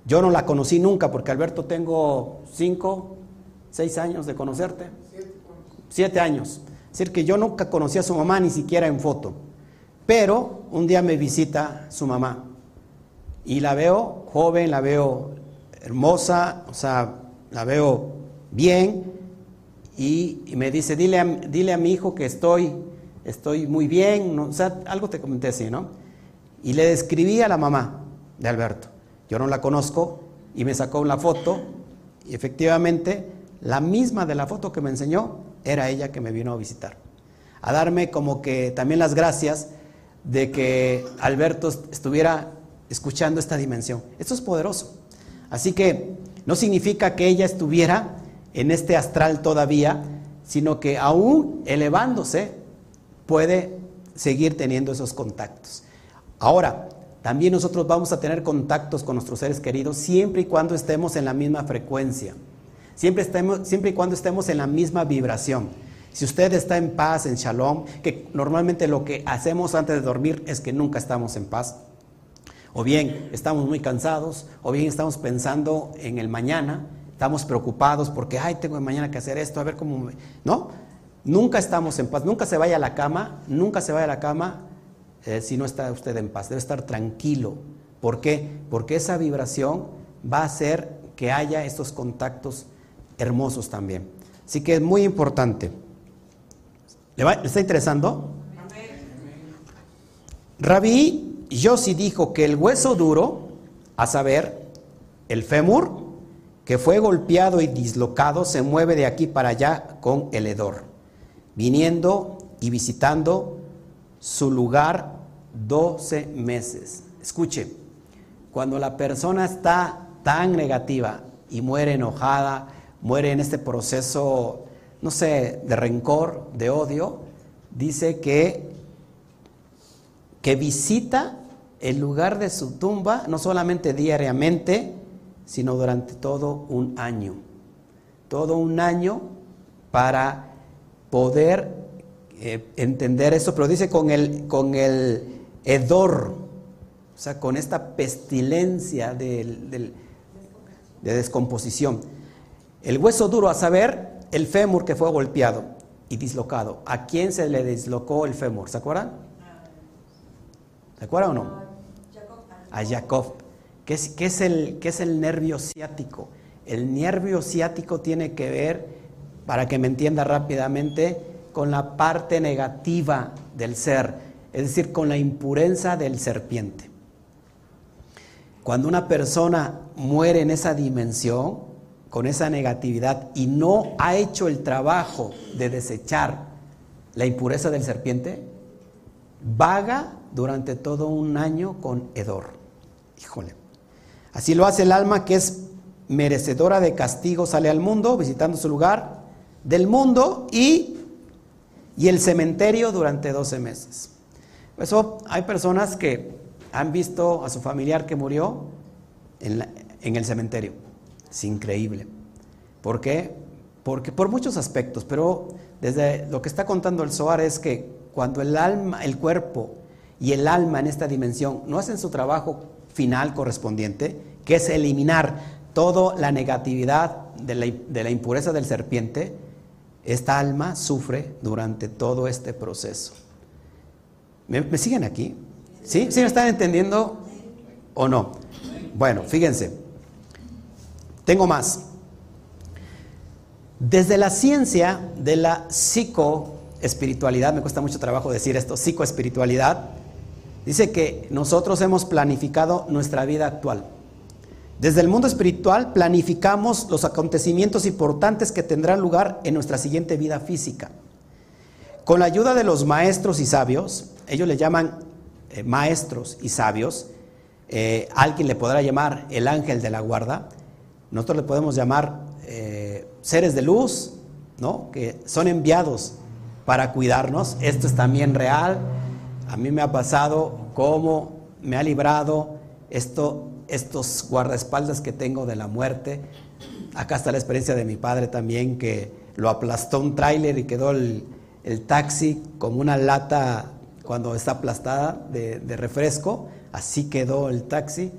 Yo no la conocí nunca porque Alberto tengo 5, 6 años de conocerte. 7 años. Es decir, que yo nunca conocí a su mamá ni siquiera en foto. Pero un día me visita su mamá y la veo joven, la veo hermosa, o sea, la veo bien y, me dice, dile a, dile a mi hijo que estoy, estoy muy bien, o sea, algo te comenté así, ¿no? Y le describí a la mamá de Alberto. Yo no la conozco y me sacó una foto y efectivamente la misma de la foto que me enseñó era ella que me vino a visitar. A darme como que también las gracias de que Alberto estuviera escuchando esta dimensión. Esto es poderoso. Así que no significa que ella estuviera en este astral todavía, sino que aún elevándose puede seguir teniendo esos contactos. Ahora, también nosotros vamos a tener contactos con nuestros seres queridos siempre y cuando estemos en la misma frecuencia, siempre, estemos, siempre y cuando estemos en la misma vibración. Si usted está en paz, en shalom, que normalmente lo que hacemos antes de dormir es que nunca estamos en paz, o bien estamos muy cansados, o bien estamos pensando en el mañana, estamos preocupados porque, ay, tengo mañana que hacer esto, a ver cómo... ¿No? Nunca estamos en paz, nunca se vaya a la cama, nunca se vaya a la cama eh, si no está usted en paz, debe estar tranquilo. ¿Por qué? Porque esa vibración va a hacer que haya estos contactos hermosos también. Así que es muy importante. ¿Le, está interesando? Rabí Yossi dijo que el hueso duro, a saber, el fémur, que fue golpeado y dislocado, se mueve de aquí para allá con el hedor, viniendo y visitando su lugar 12 meses. Escuche, cuando la persona está tan negativa y muere enojada, muere en este proceso, no sé, de rencor, de odio, dice que, que visita el lugar de su tumba, no solamente diariamente, sino durante todo un año. Todo un año para poder eh, entender eso, pero dice con el, con el hedor, o sea, con esta pestilencia de descomposición. El hueso duro, a saber, el fémur que fue golpeado y dislocado. ¿A quién se le dislocó el fémur? ¿Se acuerdan? ¿Se acuerdan o no? A Jacob. ¿Qué es, es el, es el nervio ciático? El nervio ciático tiene que ver, para que me entienda rápidamente, con la parte negativa del ser, es decir, con la impureza del serpiente. Cuando una persona muere en esa dimensión, con esa negatividad, y no ha hecho el trabajo de desechar la impureza del serpiente, vaga durante todo un año con hedor. Híjole. Así lo hace el alma que es merecedora de castigo, sale al mundo visitando su lugar del mundo y, y el cementerio durante 12 meses. Eso hay personas que han visto a su familiar que murió en, en el cementerio. Es increíble. ¿Por qué? Porque por muchos aspectos, pero desde lo que está contando el Zohar es que cuando el alma, el cuerpo y el alma en esta dimensión no hacen su trabajo final correspondiente, que es eliminar toda la negatividad de la, impureza del serpiente, esta alma sufre durante todo este proceso. ¿Me, siguen aquí? ¿Sí? ¿Sí me están entendiendo o no? Bueno, fíjense. Tengo más. Desde la ciencia de la psicoespiritualidad, me cuesta mucho trabajo decir esto, psicoespiritualidad, dice que nosotros hemos planificado nuestra vida actual. Desde el mundo espiritual planificamos los acontecimientos importantes que tendrán lugar en nuestra siguiente vida física. Con la ayuda de los maestros y sabios, ellos le llaman eh, maestros y sabios, eh, alguien le podrá llamar el ángel de la guarda, nosotros le podemos llamar eh, seres de luz, ¿no? que son enviados para cuidarnos. Esto es también real. A mí me ha pasado cómo me ha librado esto estos guardaespaldas que tengo de la muerte. Acá está la experiencia de mi padre también, que lo aplastó un tráiler y quedó el, taxi como una lata cuando está aplastada de, refresco. Así quedó el taxi.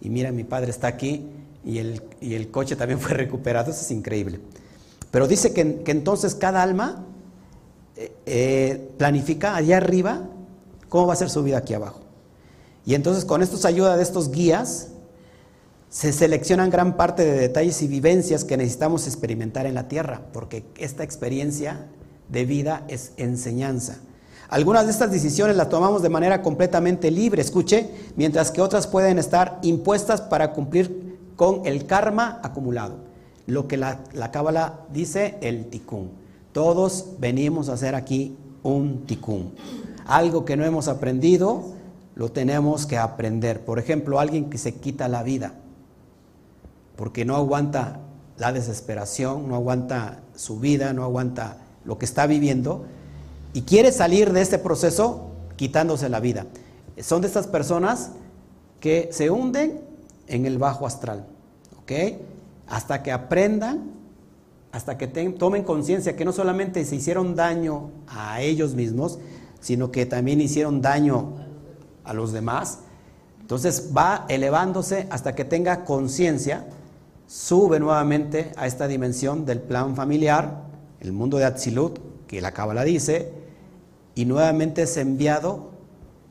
Y mira, mi padre está aquí y el, el coche también fue recuperado. Eso es increíble. Pero dice que, entonces cada alma eh, eh, planifica allá arriba cómo va a ser su vida aquí abajo. Y entonces con esto se ayuda de estos guías, se seleccionan gran parte de detalles y vivencias que necesitamos experimentar en la tierra, porque esta experiencia de vida es enseñanza. Algunas de estas decisiones las tomamos de manera completamente libre, escuche, mientras que otras pueden estar impuestas para cumplir con el karma acumulado. Lo que la, Cábala dice, el tikkun. Todos venimos a hacer aquí un tikkun. Algo que no hemos aprendido, lo tenemos que aprender. Por ejemplo, alguien que se quita la vida porque no aguanta la desesperación, no aguanta su vida, no aguanta lo que está viviendo y quiere salir de este proceso quitándose la vida. Son de estas personas que se hunden en el bajo astral, Hasta que aprendan, hasta que tomen conciencia que no solamente se hicieron daño a ellos mismos, sino que también hicieron daño a los demás. Entonces va elevándose hasta que tenga conciencia, sube nuevamente a esta dimensión del plan familiar, el mundo de Atzilut, que la Cábala dice, y nuevamente es enviado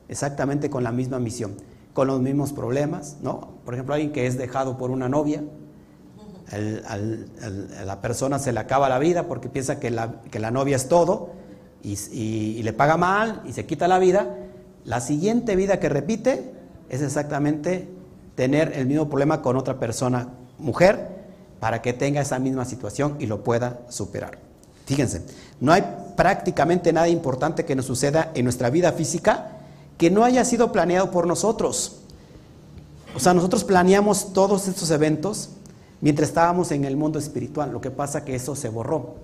exactamente con la misma misión, con los mismos problemas, ¿no? Por ejemplo, alguien que es dejado por una novia, a la persona se le acaba la vida porque piensa que la, que la novia es todo y le paga mal y se quita la vida, la siguiente vida que repite es exactamente tener el mismo problema con otra persona, mujer, para que tenga esa misma situación y lo pueda superar. Fíjense, no hay prácticamente nada importante que nos suceda en nuestra vida física que no haya sido planeado por nosotros. O sea, nosotros planeamos todos estos eventos mientras estábamos en el mundo espiritual. Lo que pasa que eso se borró.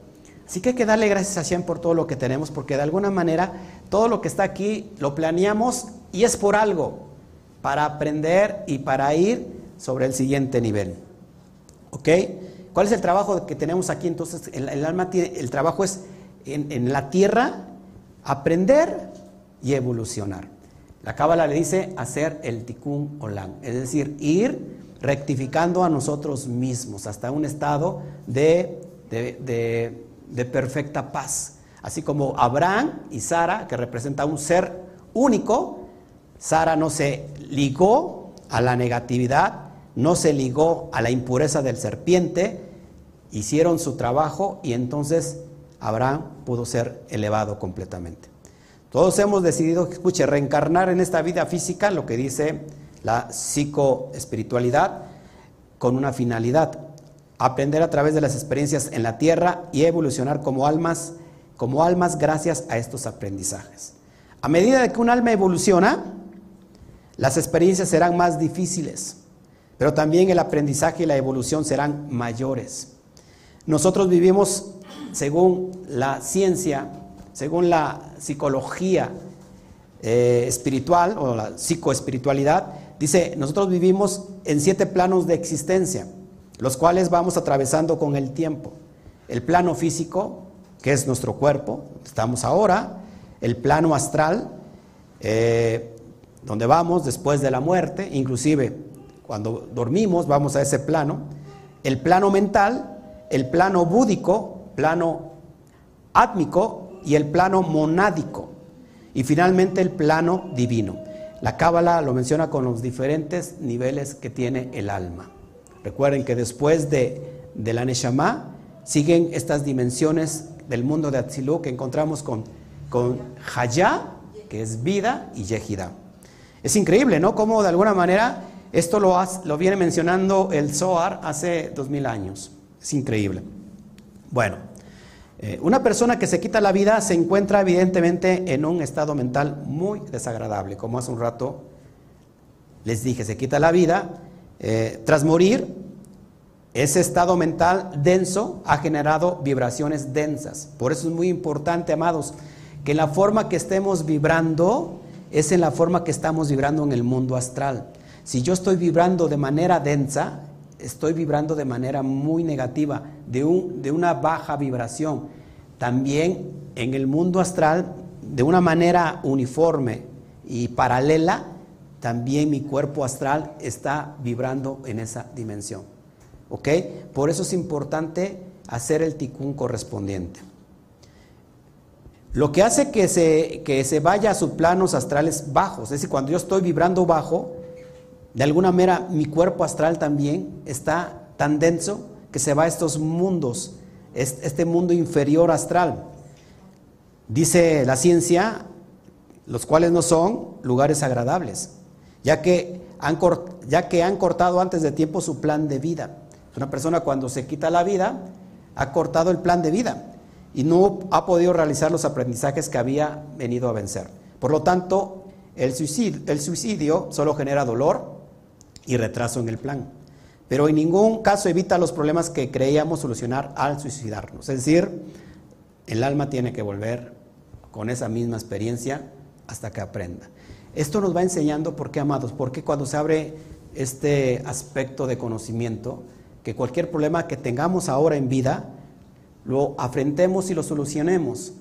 Así que hay que darle gracias a Shem por todo lo que tenemos, porque de alguna manera todo lo que está aquí lo planeamos y es por algo, para aprender y para ir sobre el siguiente nivel. ¿Ok? ¿Cuál es el trabajo que tenemos aquí? Entonces, el, alma tiene, el trabajo es en, la tierra aprender y evolucionar. La Cábala le dice hacer el tikkun olam, es decir, ir rectificando a nosotros mismos hasta un estado de, de de perfecta paz. Así como Abraham y Sara, que representa un ser único, Sara no se ligó a la negatividad, no se ligó a la impureza del serpiente, hicieron su trabajo y entonces Abraham pudo ser elevado completamente. Todos hemos decidido, escuche, reencarnar en esta vida física, lo que dice la psicoespiritualidad, con una finalidad, aprender a través de las experiencias en la tierra y evolucionar como almas, como almas gracias a estos aprendizajes. A medida que un alma evoluciona, las experiencias serán más difíciles, pero también el aprendizaje y la evolución serán mayores. Nosotros vivimos, según la ciencia, según la psicología eh, espiritual o la psicoespiritualidad, dice, nosotros vivimos en siete planos de existencia, los cuales vamos atravesando con el tiempo. El plano físico, que es nuestro cuerpo, estamos ahora, el plano astral, eh, donde vamos después de la muerte, inclusive cuando dormimos vamos a ese plano, el plano mental, el plano búdico, plano átmico y el plano monádico. Y finalmente el plano divino. La Cábala lo menciona con los diferentes niveles que tiene el alma. Recuerden que después de, de la Neshama siguen estas dimensiones del mundo de Atzilú que encontramos con, con Hayá, que es vida, y Yehida. Es increíble, ¿no? Cómo de alguna manera esto lo, lo viene mencionando el Zohar hace dos mil años. Es increíble. Bueno, eh, una persona que se quita la vida se encuentra evidentemente en un estado mental muy desagradable, como hace un rato les dije, se quita la vida. Eh, tras morir, ese estado mental denso ha generado vibraciones densas. Por eso es muy importante, amados, que la forma que estemos vibrando es en la forma que estamos vibrando en el mundo astral. Si yo estoy vibrando de manera densa, estoy vibrando de manera muy negativa, de, un, de una baja vibración. También en el mundo astral, de una manera uniforme y paralela, también mi cuerpo astral está vibrando en esa dimensión. ¿Ok? Por eso es importante hacer el ticún correspondiente. Lo que hace que se, que se vaya a sus planos astrales bajos, es decir, cuando yo estoy vibrando bajo, de alguna manera mi cuerpo astral también está tan denso se va a estos mundos, este mundo inferior astral. Dice la ciencia, los cuales no son lugares agradables, ya que han, ya que han cortado antes de tiempo su plan de vida. Una persona cuando se quita la vida ha cortado el plan de vida y no ha podido realizar los aprendizajes que había venido a vencer. Por lo tanto, el suicidio, el suicidio solo genera dolor, y retraso en el plan. Pero en ningún caso evita los problemas que creíamos solucionar al suicidarnos. Es decir, el alma tiene que volver con esa misma experiencia hasta que aprenda. Esto nos va enseñando por qué, amados, porque cuando se abre este aspecto de conocimiento, que cualquier problema que tengamos ahora en vida, lo afrentemos y lo solucionemos.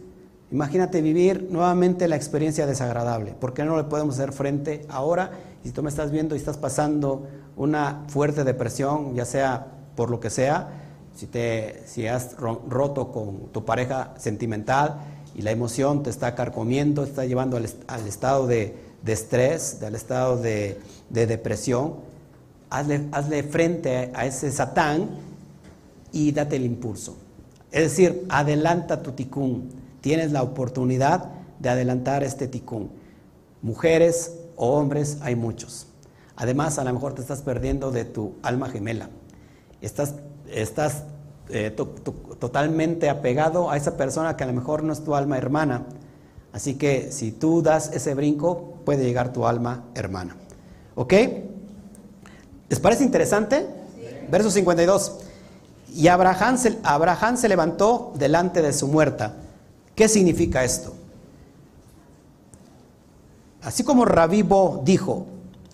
Imagínate vivir nuevamente la experiencia desagradable. ¿Por qué no le podemos hacer frente ahora si tú me estás viendo y estás pasando una fuerte depresión, ya sea por lo que sea, si, te, si has roto con tu pareja sentimental y la emoción te está carcomiendo, está llevando al, estado de, estrés, al estado de, depresión, hazle, hazle frente a ese satán y date el impulso. Es decir, adelanta tu ticún. Tienes la oportunidad de adelantar este ticún. Mujeres, o hombres hay muchos. Además, a lo mejor te estás perdiendo de tu alma gemela. Estás, estás eh, totalmente apegado a esa persona que a lo mejor no es tu alma hermana. Así que si tú das ese brinco, puede llegar tu alma hermana. ¿Ok? ¿Les parece interesante? Verso 52. Y Abraham se, Abraham se levantó delante de su muerta. ¿Qué significa esto? Así como Rabí Bo dijo,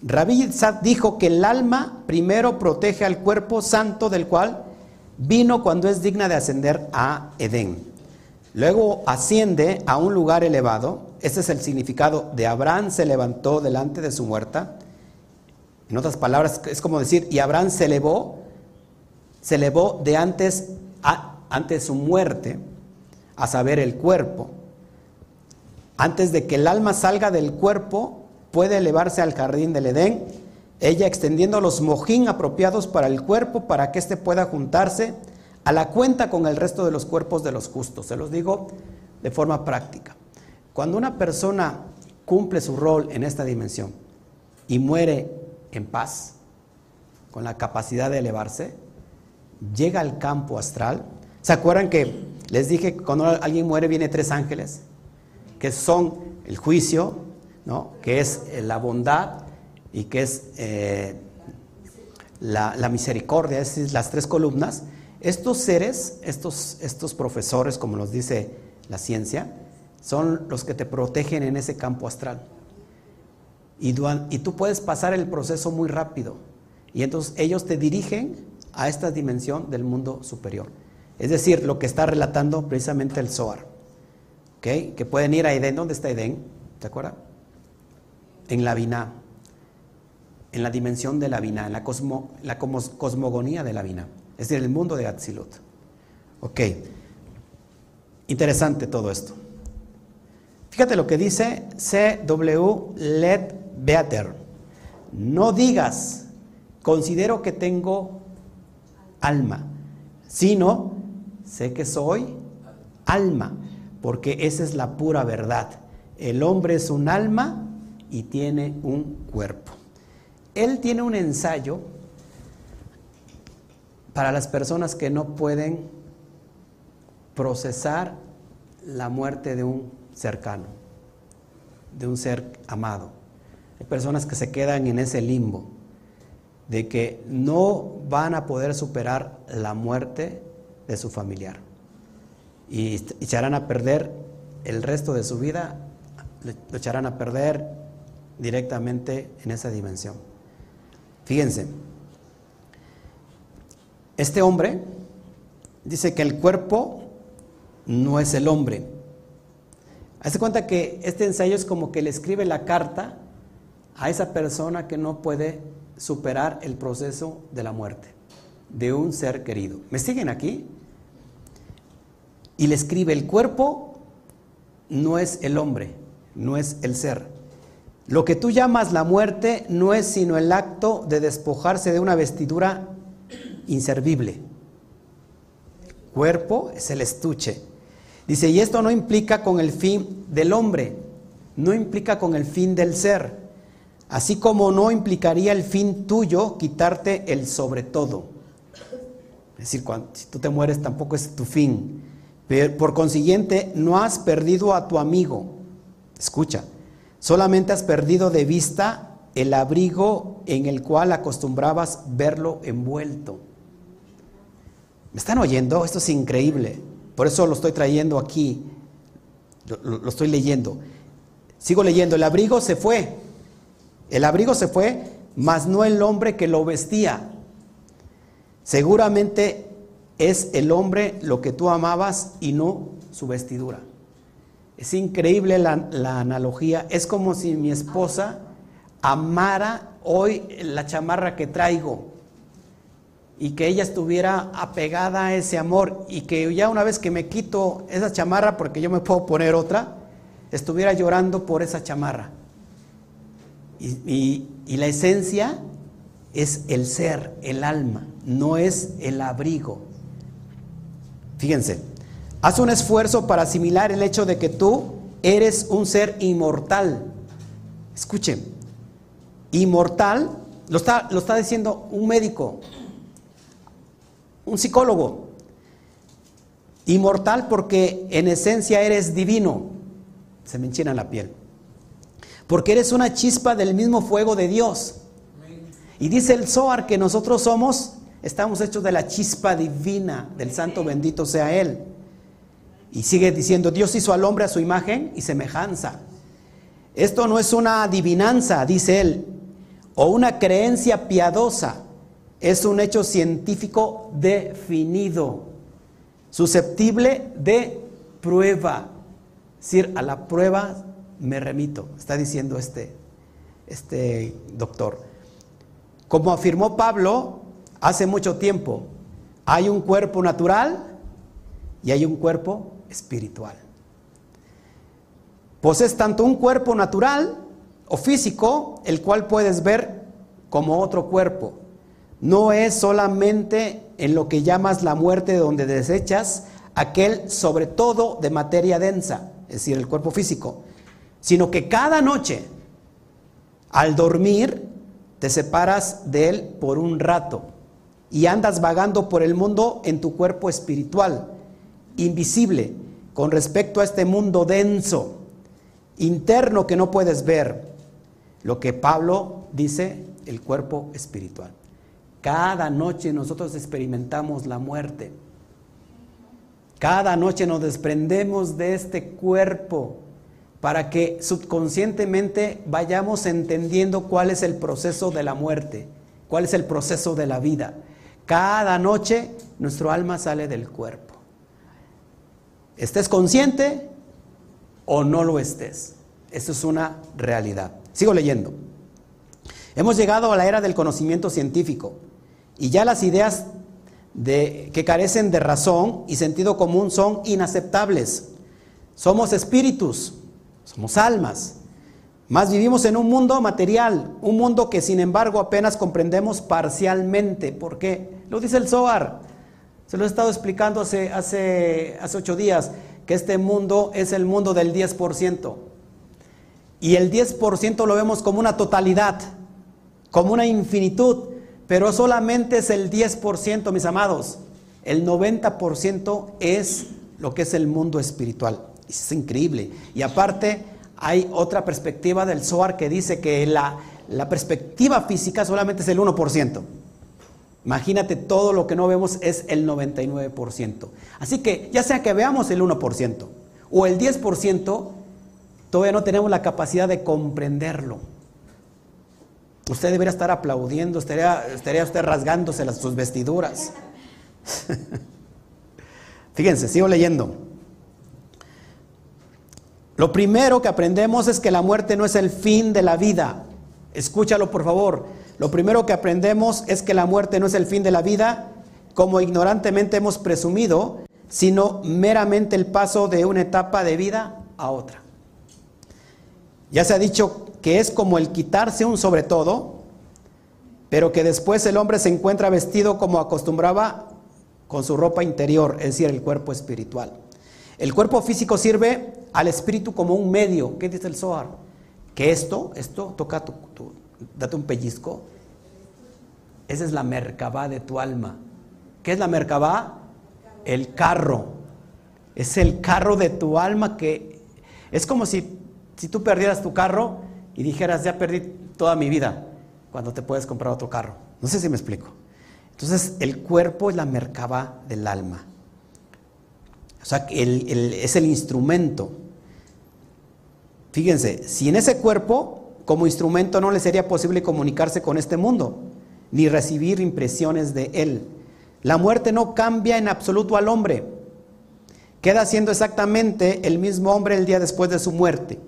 Rabí dijo que el alma primero protege al cuerpo santo del cual vino cuando es digna de ascender a Edén. Luego asciende a un lugar elevado. Ese es el significado de Abraham se levantó delante de su muerta. En otras palabras, es como decir, y Abraham se elevó, se elevó de antes, a, antes de su muerte, a saber, el cuerpo. Antes de que el alma salga del cuerpo, puede elevarse al jardín del Edén. ella extendiendo los mojín apropiados para el cuerpo para que éste pueda juntarse a la cuenta con el resto de los cuerpos de los justos. Se los digo de forma práctica. Cuando una persona cumple su rol en esta dimensión y muere en paz, con la capacidad de elevarse, llega al campo astral. ¿Se acuerdan que les dije que cuando alguien muere viene tres ángeles? Que son el juicio, ¿no? que es eh, la bondad y que es eh, la, misericordia, es decir, las tres columnas. Estos seres, estos, estos profesores, como nos dice la ciencia, son los que te protegen en ese campo astral. Y, y tú puedes pasar el proceso muy rápido. Y entonces ellos te dirigen a esta dimensión del mundo superior. Es decir, lo que está relatando precisamente el Zohar. Que pueden ir a Edén. ¿Dónde está Edén? ¿Te acuerdas? En la Binah. En la dimensión de la Binah, en la, cosmo, la cosmogonía de la Binah. Es decir, el mundo de Atzilut. Ok. Interesante todo esto. Fíjate lo que dice C.W. Led Beater. No digas, considero que tengo alma, sino sé que soy alma, porque esa es la pura verdad. El hombre es un alma y tiene un cuerpo. Él tiene un ensayo para las personas que no pueden procesar la muerte de un cercano, de un ser amado. Hay personas que se quedan en ese limbo de que no van a poder superar la muerte de su familiar y echarán a perder el resto de su vida, lo echarán a perder directamente en esa dimensión. Fíjense, este hombre dice que el cuerpo no es el hombre. Hace cuenta que este ensayo es como que le escribe la carta a esa persona que no puede superar el proceso de la muerte de un ser querido. ¿Me siguen aquí? Y le escribe, el cuerpo no es el hombre, no es el ser. Lo que tú llamas la muerte no es sino el acto de despojarse de una vestidura inservible. El cuerpo es el estuche. Dice, y esto no implica con el fin del hombre, no implica con el fin del ser. Así como no implicaría el fin tuyo quitarte el sobre todo. Es decir, cuando, si tú te mueres tampoco es tu fin. Por consiguiente, no has perdido a tu amigo. Escucha, solamente has perdido de vista el abrigo en el cual acostumbrabas verlo envuelto. ¿Me están oyendo? Esto es increíble. Por eso lo estoy trayendo aquí. Lo estoy leyendo. Sigo leyendo. El abrigo se fue, el abrigo se fue, mas no el hombre que lo vestía. Seguramente es el hombre lo que tú amabas y no su vestidura. Es increíble la, la, analogía. Es como si mi esposa amara hoy la chamarra que traigo y que ella estuviera apegada a ese amor y que ya una vez que me quito esa chamarra, porque yo me puedo poner otra, estuviera llorando por esa chamarra. Y, la esencia es el ser, el alma, no es el abrigo. Fíjense, haz un esfuerzo para asimilar el hecho de que tú eres un ser inmortal. Escuchen, inmortal, lo está, lo está diciendo un médico, un psicólogo. Inmortal porque en esencia eres divino. Se me enchina la piel porque eres una chispa del mismo fuego de Dios. Y dice el Zohar que nosotros somos, estamos hechos de la chispa divina del Santo bendito sea Él. Y sigue diciendo, Dios hizo al hombre a su imagen y semejanza. Esto no es una adivinanza, dice él, o una creencia piadosa, es un hecho científico definido, susceptible de prueba. Es decir, a la prueba me remito, está diciendo este, este doctor. Como afirmó Pablo hace mucho tiempo, hay un cuerpo natural y hay un cuerpo espiritual. Posees tanto un cuerpo natural o físico, el cual puedes ver como otro cuerpo. No es solamente en lo que llamas la muerte donde desechas aquel sobre todo de materia densa, es decir, el cuerpo físico, sino que cada noche al dormir te separas de él por un rato y andas vagando por el mundo en tu cuerpo espiritual, invisible, con respecto a este mundo denso, interno que no puedes ver. Lo que Pablo dice, el cuerpo espiritual. Cada noche nosotros experimentamos la muerte. Cada noche nos desprendemos de este cuerpo para que subconscientemente vayamos entendiendo cuál es el proceso de la muerte, cuál es el proceso de la vida. Cada noche nuestro alma sale del cuerpo. Estés consciente o no lo estés. Eso es una realidad. Sigo leyendo. Hemos llegado a la era del conocimiento científico y ya las ideas de, que carecen de razón y sentido común son inaceptables. Somos espíritus, somos almas. Más vivimos en un mundo material, un mundo que sin embargo apenas comprendemos parcialmente. ¿Por qué? Lo dice el Zohar. Se lo he estado explicando hace, hace, hace ocho días, que este mundo es el mundo del 10%. Y el 10% lo vemos como una totalidad, como una infinitud, pero solamente es el 10%, mis amados. El 90% es lo que es el mundo espiritual. Es increíble. Y aparte, hay otra perspectiva del Zohar que dice que la, la perspectiva física solamente es el 1%. Imagínate, todo lo que no vemos es el 99%. Así que ya sea que veamos el 1% o el 10%, todavía no tenemos la capacidad de comprenderlo. Usted debería estar aplaudiendo, estaría, estaría usted rasgándose las, sus vestiduras. [laughs] Fíjense, sigo leyendo. Lo primero que aprendemos es que la muerte no es el fin de la vida. Escúchalo por favor. Lo primero que aprendemos es que la muerte no es el fin de la vida, como ignorantemente hemos presumido, sino meramente el paso de una etapa de vida a otra. Ya se ha dicho que es como el quitarse un sobre todo, pero que después el hombre se encuentra vestido como acostumbraba con su ropa interior, es decir, el cuerpo espiritual. El cuerpo físico sirve al espíritu como un medio. ¿Qué dice el Zohar? Que esto, esto, toca tu, date un pellizco. Esa es la mercabá de tu alma. ¿Qué es la mercabá? El carro. Es el carro de tu alma que es como si, si tú perdieras tu carro y dijeras, ya perdí toda mi vida, cuando te puedes comprar otro carro. No sé si me explico. Entonces, el cuerpo es la mercabá del alma. O sea, es el instrumento. Fíjense, si en ese cuerpo como instrumento no le sería posible comunicarse con este mundo, ni recibir impresiones de él. La muerte no cambia en absoluto al hombre. Queda siendo exactamente el mismo hombre el día después de su muerte.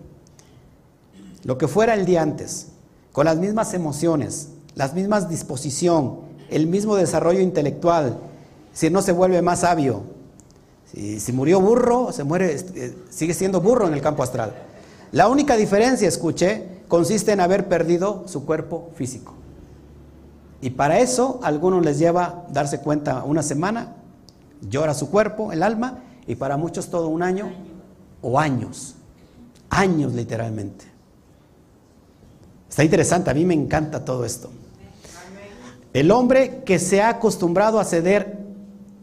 Lo que fuera el día antes, con las mismas emociones, las mismas disposición, el mismo desarrollo intelectual, si no se vuelve más sabio. Si, si murió burro, se muere, eh, sigue siendo burro en el campo astral. La única diferencia, escuche, consiste en haber perdido su cuerpo físico. Y para eso a algunos les lleva darse cuenta una semana, llora su cuerpo, el alma, y para muchos todo un año o años, años literalmente. Está interesante, a mí me encanta todo esto. El hombre que se ha acostumbrado a ceder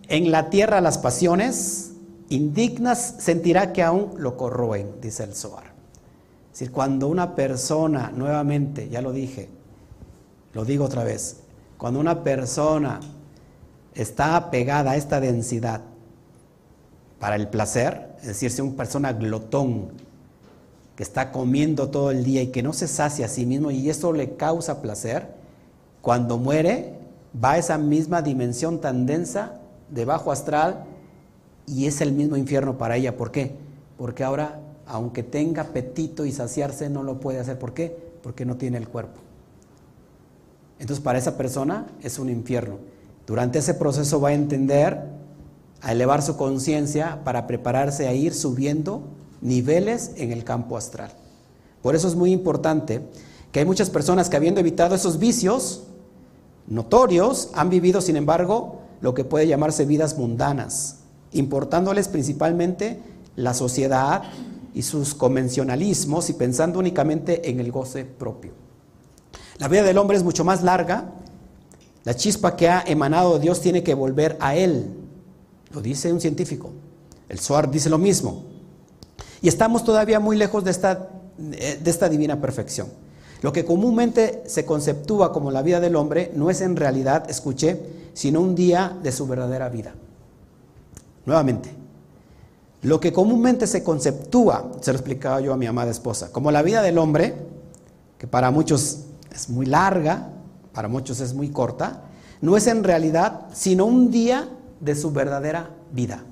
en la tierra a las pasiones indignas sentirá que aún lo corroen, dice el Zohar. Es decir, cuando una persona, nuevamente, ya lo dije, lo digo otra vez, cuando una persona está apegada a esta densidad para el placer, es decir, si una persona glotón que está comiendo todo el día y que no se sacia a sí mismo y eso le causa placer, cuando muere va a esa misma dimensión tan densa de bajo astral y es el mismo infierno para ella. ¿Por qué? Porque ahora aunque tenga apetito y saciarse, no lo puede hacer. ¿Por qué? Porque no tiene el cuerpo. Entonces para esa persona es un infierno. Durante ese proceso va a entender, a elevar su conciencia para prepararse a ir subiendo niveles en el campo astral. Por eso es muy importante que hay muchas personas que habiendo evitado esos vicios notorios, han vivido, sin embargo, lo que puede llamarse vidas mundanas, importándoles principalmente la sociedad y sus convencionalismos y pensando únicamente en el goce propio. La vida del hombre es mucho más larga. La chispa que ha emanado Dios tiene que volver a Él. Lo dice un científico. El Suar dice lo mismo. Y estamos todavía muy lejos de esta, de esta divina perfección. Lo que comúnmente se conceptúa como la vida del hombre no es en realidad, escuché, sino un día de su verdadera vida. Nuevamente, lo que comúnmente se conceptúa, se lo explicaba yo a mi amada esposa, como la vida del hombre, que para muchos es muy larga, para muchos es muy corta, no es en realidad sino un día de su verdadera vida.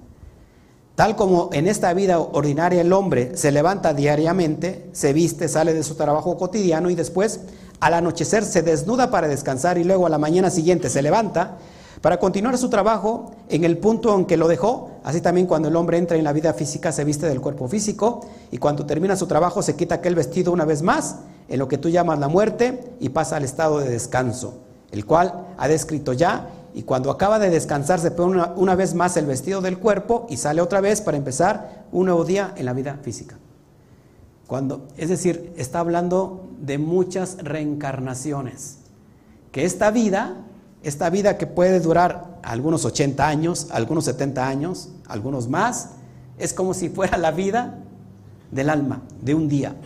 Tal como en esta vida ordinaria el hombre se levanta diariamente, se viste, sale de su trabajo cotidiano y después al anochecer se desnuda para descansar y luego a la mañana siguiente se levanta para continuar su trabajo en el punto en que lo dejó, así también cuando el hombre entra en la vida física se viste del cuerpo físico y cuando termina su trabajo se quita aquel vestido una vez más en lo que tú llamas la muerte y pasa al estado de descanso, el cual ha descrito ya y cuando acaba de descansar se pone una, vez más el vestido del cuerpo y sale otra vez para empezar un nuevo día en la vida física. Cuando, es decir, está hablando de muchas reencarnaciones, que esta vida esta vida que puede durar algunos 80 años, algunos 70 años, algunos más, es como si fuera la vida del alma, de un día.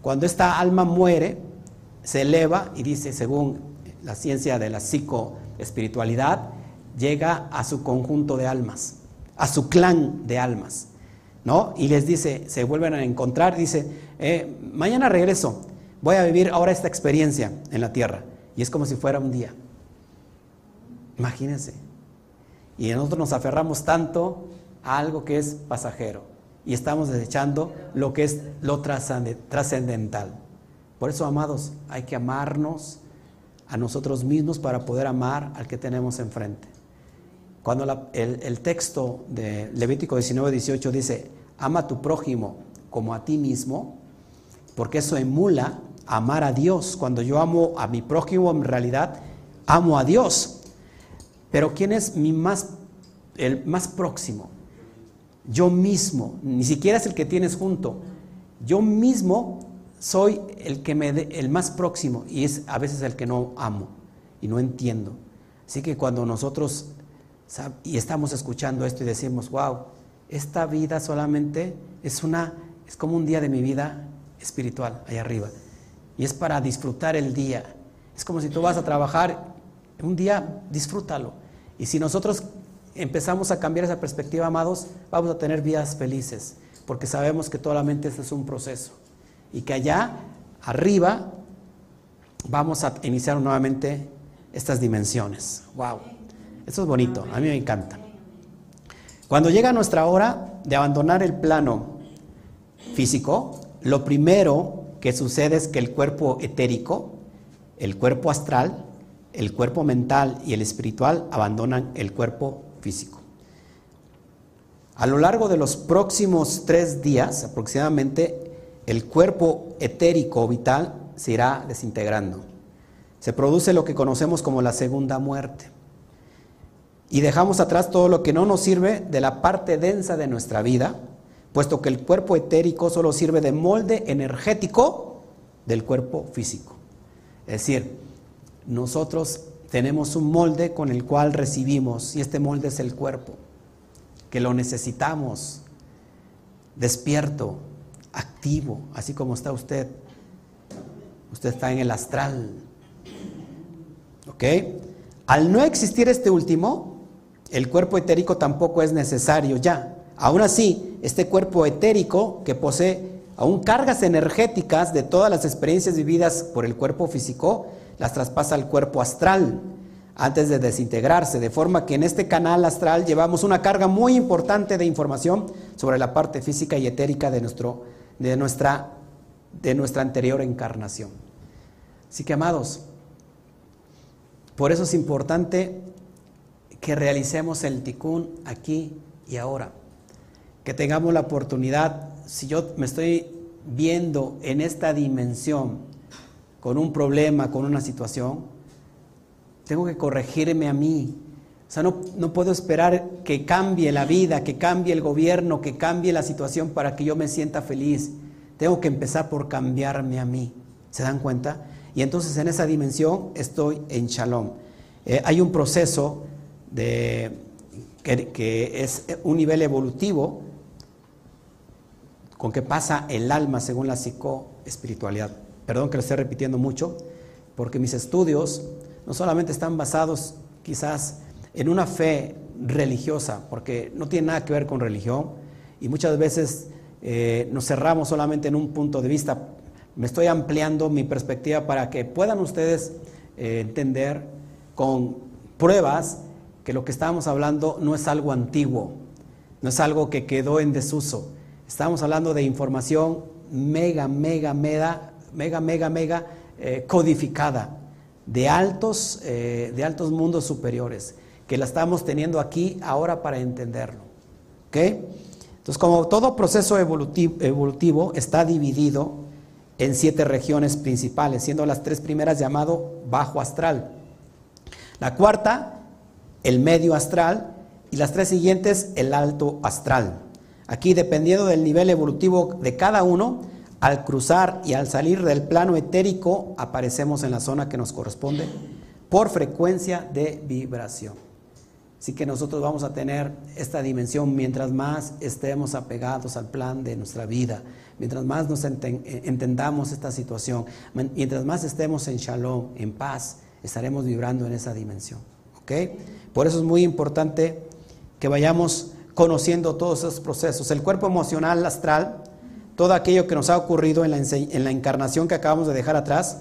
Cuando esta alma muere, se eleva y dice, según la ciencia de la psicoespiritualidad, llega a su conjunto de almas, a su clan de almas, ¿no? Y les dice, se vuelven a encontrar, dice, eh, mañana regreso, voy a vivir ahora esta experiencia en la tierra. Y es como si fuera un día. Imagínense. Y nosotros nos aferramos tanto a algo que es pasajero y estamos desechando lo que es lo trascendental. Por eso, amados, hay que amarnos a nosotros mismos para poder amar al que tenemos enfrente. Cuando el, el, texto de Levítico 19, 18 dice, ama a tu prójimo como a ti mismo, porque eso emula amar a Dios. Cuando yo amo a mi prójimo, en realidad amo a Dios. Pero ¿quién es mi más, el más próximo? Yo mismo, ni siquiera es el que tienes junto. Yo mismo soy el que me el más próximo y es a veces el que no amo y no entiendo. Así que cuando nosotros y estamos escuchando esto y decimos, wow, esta vida solamente es una es como un día de mi vida espiritual allá arriba y es para disfrutar el día. Es como si tú vas a trabajar un día, disfrútalo. Y si nosotros empezamos a cambiar esa perspectiva, amados, vamos a tener vidas felices, porque sabemos que solamente este es un proceso y que allá arriba vamos a iniciar nuevamente estas dimensiones. Wow, esto es bonito, a mí me encanta. Cuando llega nuestra hora de abandonar el plano físico, lo primero que sucede es que el cuerpo etérico, el cuerpo astral, el cuerpo mental y el espiritual abandonan el cuerpo físico. A lo largo de los próximos tres días aproximadamente, el cuerpo etérico vital se irá desintegrando. Se produce lo que conocemos como la segunda muerte. Y dejamos atrás todo lo que no nos sirve de la parte densa de nuestra vida, puesto que el cuerpo etérico solo sirve de molde energético del cuerpo físico. Es decir, nosotros tenemos un molde con el cual recibimos y este molde es el cuerpo, que lo necesitamos despierto, activo, así como está usted. Usted está en el astral. ¿Ok? Al no existir este último, el cuerpo etérico tampoco es necesario ya. Aún así, este cuerpo etérico que posee aún cargas energéticas de todas las experiencias vividas por el cuerpo físico, las traspasa al cuerpo astral antes de desintegrarse, de forma que en este canal astral llevamos una carga muy importante de información sobre la parte física y etérica de, nuestro, de, nuestra, de nuestra anterior encarnación. Así que, amados, por eso es importante que realicemos el ticún aquí y ahora, que tengamos la oportunidad, si yo me estoy viendo en esta dimensión, con un problema, con una situación, tengo que corregirme a mí. O sea, no, no puedo esperar que cambie la vida, que cambie el gobierno, que cambie la situación para que yo me sienta feliz. Tengo que empezar por cambiarme a mí. ¿Se dan cuenta? Y entonces en esa dimensión estoy en shalom. Eh, hay un proceso de, que, es un nivel evolutivo con que pasa el alma según la psicoespiritualidad. Perdón que lo esté repitiendo mucho, porque mis estudios no solamente están basados quizás en una fe religiosa, porque no tiene nada que ver con religión, y muchas veces eh, nos cerramos solamente en un punto de vista. Me estoy ampliando mi perspectiva para que puedan ustedes eh, entender con pruebas que lo que estamos hablando no es algo antiguo, no es algo que quedó en desuso. Estamos hablando de información mega, mega, mega, mega, mega, mega eh, codificada, de altos, eh, de altos mundos superiores, que la estamos teniendo aquí ahora para entenderlo. ¿Ok? Entonces, como todo proceso evolutivo, evolutivo está dividido en siete regiones principales, siendo las tres primeras llamado bajo astral. La cuarta, el medio astral, y las tres siguientes, el alto astral. Aquí, dependiendo del nivel evolutivo de cada uno, al cruzar y al salir del plano etérico, aparecemos en la zona que nos corresponde por frecuencia de vibración. Así que nosotros vamos a tener esta dimensión mientras más estemos apegados al plan de nuestra vida, mientras más nos eh, entendamos esta situación, mientras más estemos en shalom, en paz, estaremos vibrando en esa dimensión. ¿ok? Por eso es muy importante que vayamos conociendo todos esos procesos. El cuerpo emocional astral todo aquello que nos ha ocurrido en la, encarnación que acabamos de dejar atrás.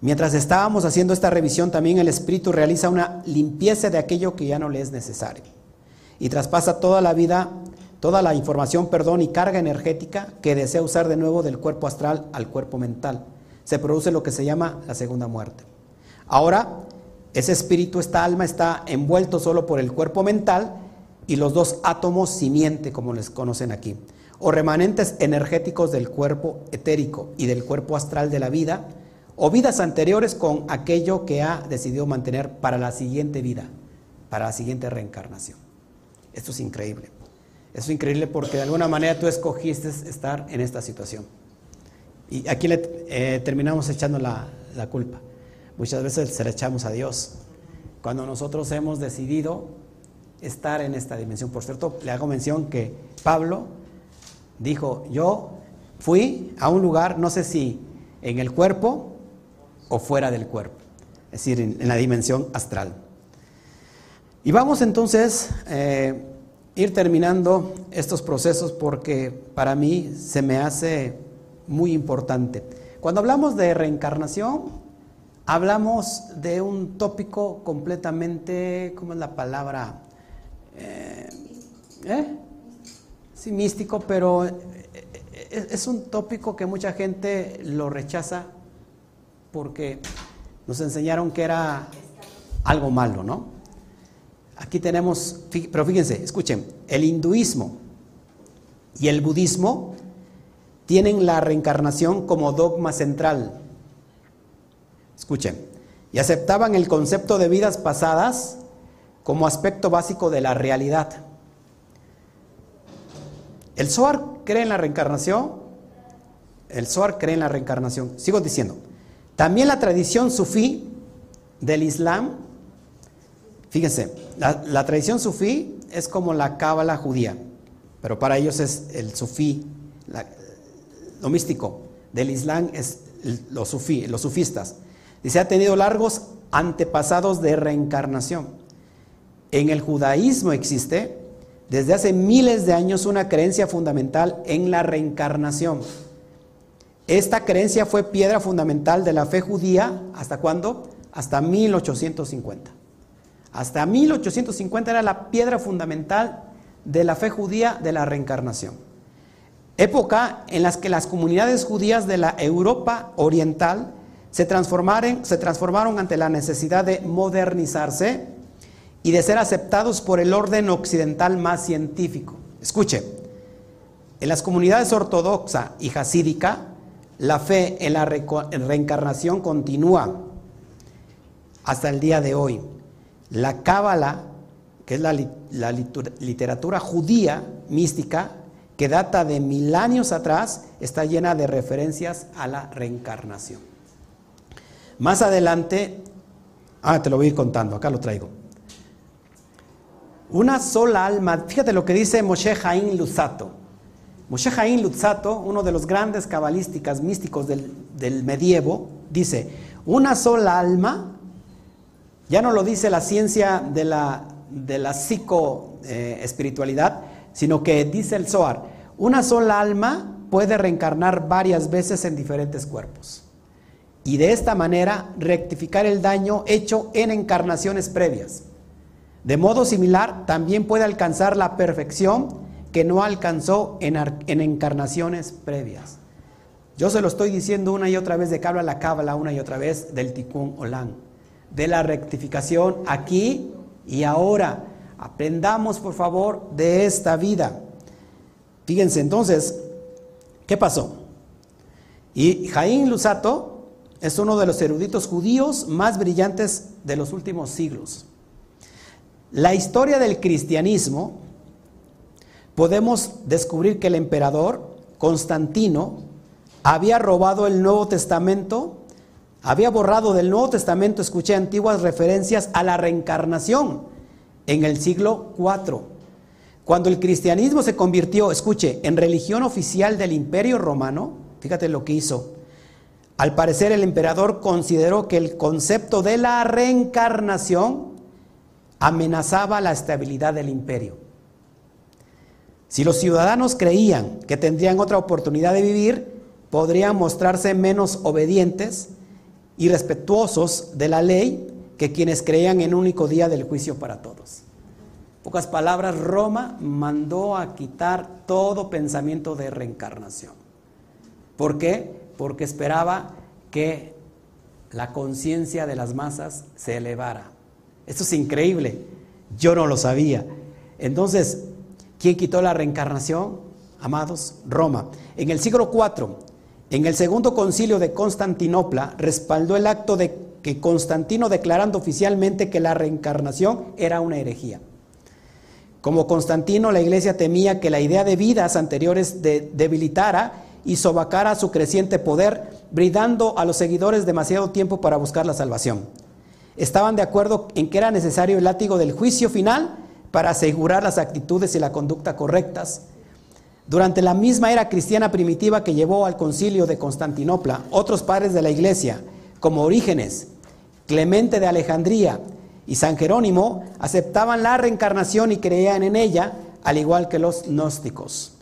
Mientras estábamos haciendo esta revisión, también el Espíritu realiza una limpieza de aquello que ya no le es necesario. Y traspasa toda la vida, toda la información, perdón, y carga energética que desea usar de nuevo del cuerpo astral al cuerpo mental. Se produce lo que se llama la segunda muerte. Ahora, ese espíritu, esta alma está envuelto solo por el cuerpo mental y los dos átomos simiente, como les conocen aquí o remanentes energéticos del cuerpo etérico y del cuerpo astral de la vida, o vidas anteriores con aquello que ha decidido mantener para la siguiente vida, para la siguiente reencarnación. Esto es increíble. Esto es increíble porque de alguna manera tú escogiste estar en esta situación. Y aquí le eh, terminamos echando la, culpa. Muchas veces se la echamos a Dios. Cuando nosotros hemos decidido estar en esta dimensión. Por cierto, le hago mención que Pablo dijo, yo fui a un lugar, no sé si en el cuerpo o fuera del cuerpo, es decir, en, la dimensión astral. Y vamos entonces a eh, ir terminando estos procesos porque para mí se me hace muy importante. Cuando hablamos de reencarnación, hablamos de un tópico completamente, ¿cómo es la palabra? Eh, ¿eh? Sí, místico, pero eh, eh, es un tópico que mucha gente lo rechaza porque nos enseñaron que era algo malo, ¿no? Aquí tenemos, pero fíjense, escuchen, el hinduismo y el budismo tienen la reencarnación como dogma central. Escuchen, y aceptaban el concepto de vidas pasadas como aspecto básico de la realidad. ¿El Zohar cree en la reencarnación? El Zohar cree en la reencarnación. Sigo diciendo. También la tradición sufí del Islam, fíjense, la, tradición sufí es como la cábala judía, pero para ellos es el sufí, lo místico. Del Islam es los sufí, los sufistas. Dice, ha tenido largos antepasados de reencarnación. En el judaísmo existe desde hace miles de años una creencia fundamental en la reencarnación. Esta creencia fue piedra fundamental de la fe judía, ¿hasta cuándo? Hasta 1850. Hasta 1850 era la piedra fundamental de la fe judía de la reencarnación. Época en la que las comunidades judías de la Europa oriental se transformaron, se transformaron ante la necesidad de modernizarse y de ser aceptados por el orden occidental más científico. Escuche, en las comunidades ortodoxa y jasídica, la fe en la reencarnación continúa hasta el día de hoy. La Cábala, que es la, literatura judía mística, que data de mil años atrás, está llena de referencias a la reencarnación. Más adelante, ah, te lo voy a ir contando, acá lo traigo. Una sola alma, fíjate lo que dice Moshe Haim Luzato. Moshe Haim Luzato, uno de los grandes cabalísticas místicos del, medievo, dice, una sola alma, ya no lo dice la ciencia de la, de la psicoespiritualidad, sino que dice el Zohar, una sola alma puede reencarnar varias veces en diferentes cuerpos y de esta manera rectificar el daño hecho en encarnaciones previas. De modo similar, también puede alcanzar la perfección que no alcanzó en, encarnaciones previas. Yo se lo estoy diciendo una y otra vez de que habla la cábala una y otra vez del tikkun olam, de la rectificación aquí y ahora. Aprendamos, por favor, de esta vida. Fíjense entonces, ¿qué pasó? Y Jaín Lusato es uno de los eruditos judíos más brillantes de los últimos siglos. La historia del cristianismo, podemos descubrir que el emperador Constantino había robado el Nuevo Testamento, había borrado del Nuevo Testamento, escuché antiguas referencias a la reencarnación en el siglo IV. Cuando el cristianismo se convirtió, escuche, en religión oficial del imperio romano, fíjate lo que hizo. Al parecer el emperador consideró que el concepto de la reencarnación amenazaba la estabilidad del imperio. Si los ciudadanos creían que tendrían otra oportunidad de vivir, podrían mostrarse menos obedientes y respetuosos de la ley que quienes creían en un único día del juicio para todos. Pocas palabras, Roma mandó a quitar todo pensamiento de reencarnación. ¿Por qué? Porque esperaba que la conciencia de las masas se elevara. Esto es increíble. Yo no lo sabía. Entonces, ¿quién quitó la reencarnación? Amados, Roma. En el siglo IV, en el segundo concilio de Constantinopla, respaldó el acto de que Constantino declarando oficialmente que la reencarnación era una herejía. Como Constantino, la iglesia temía que la idea de vidas anteriores debilitara y sobacara su creciente poder, brindando a los seguidores demasiado tiempo para buscar la salvación estaban de acuerdo en que era necesario el látigo del juicio final para asegurar las actitudes y la conducta correctas. Durante la misma era cristiana primitiva que llevó al concilio de Constantinopla, otros padres de la iglesia, como Orígenes, Clemente de Alejandría y San Jerónimo, aceptaban la reencarnación y creían en ella, al igual que los gnósticos.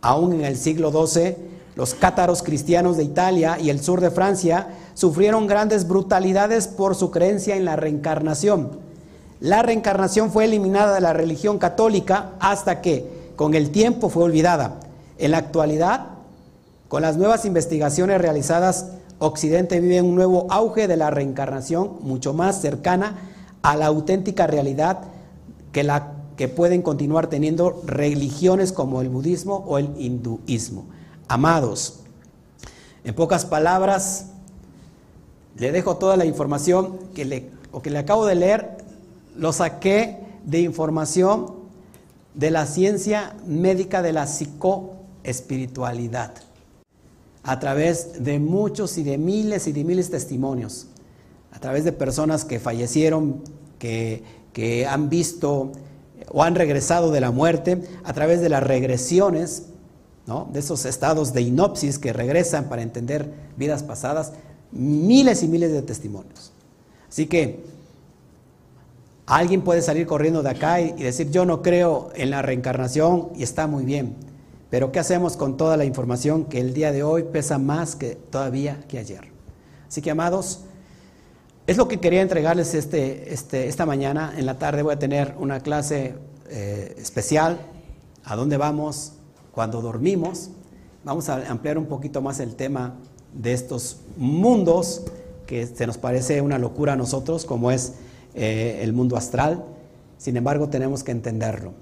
Aún en el siglo XII, los cátaros cristianos de Italia y el sur de Francia sufrieron grandes brutalidades por su creencia en la reencarnación. La reencarnación fue eliminada de la religión católica hasta que, con el tiempo, fue olvidada. En la actualidad, con las nuevas investigaciones realizadas, Occidente vive un nuevo auge de la reencarnación mucho más cercana a la auténtica realidad que la que pueden continuar teniendo religiones como el budismo o el hinduismo. Amados, en pocas palabras, le dejo toda la información que le, o que le acabo de leer, lo saqué de información de la ciencia médica de la psicoespiritualidad, a través de muchos y de miles y de miles de testimonios, a través de personas que fallecieron, que, que han visto o han regresado de la muerte, a través de las regresiones, de esos estados de inopsis que regresan para entender vidas pasadas, miles y miles de testimonios. Así que alguien puede salir corriendo de acá y, decir, yo no creo en la reencarnación y está muy bien. Pero ¿qué hacemos con toda la información que el día de hoy pesa más que todavía que ayer? Así que, amados, es lo que quería entregarles este, este, esta mañana. En la tarde voy a tener una clase eh, especial. ¿A dónde vamos cuando dormimos? Vamos a ampliar un poquito más el tema de estos mundos que se nos parece una locura a nosotros, como es eh, el mundo astral. Sin embargo, tenemos que entenderlo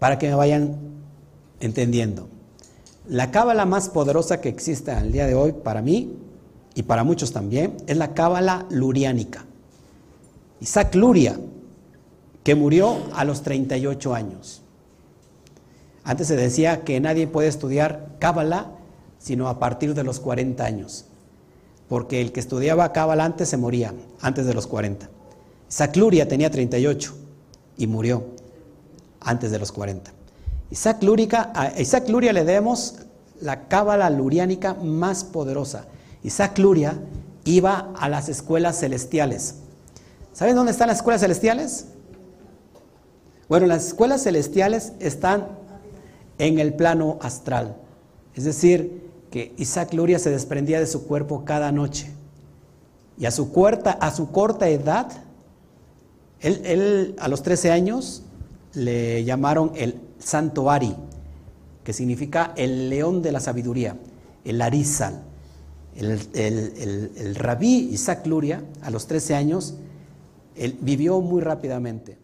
para que me vayan entendiendo. La cábala más poderosa que existe al día de hoy para mí y para muchos también es la cábala luriánica. Isaac Luria, que murió a los 38 años. Antes se decía que nadie puede estudiar cábala sino a partir de los 40 años, porque el que estudiaba cábala antes se moría, antes de los 40. Isaac Luria tenía 38 y murió antes de los 40. Isaac, a Isaac Luria le demos la cábala luriánica más poderosa. Isaac Luria iba a las escuelas celestiales. ¿Saben dónde están las escuelas celestiales? Bueno, las escuelas celestiales están en el plano astral. Es decir, que Isaac Luria se desprendía de su cuerpo cada noche. Y a su, corta, a su corta edad, él, a los 13 años le llamaron el Santo Ari, que significa el león de la sabiduría, el Arizal. El, el, rabí Isaac Luria, a los 13 años, él vivió muy rápidamente.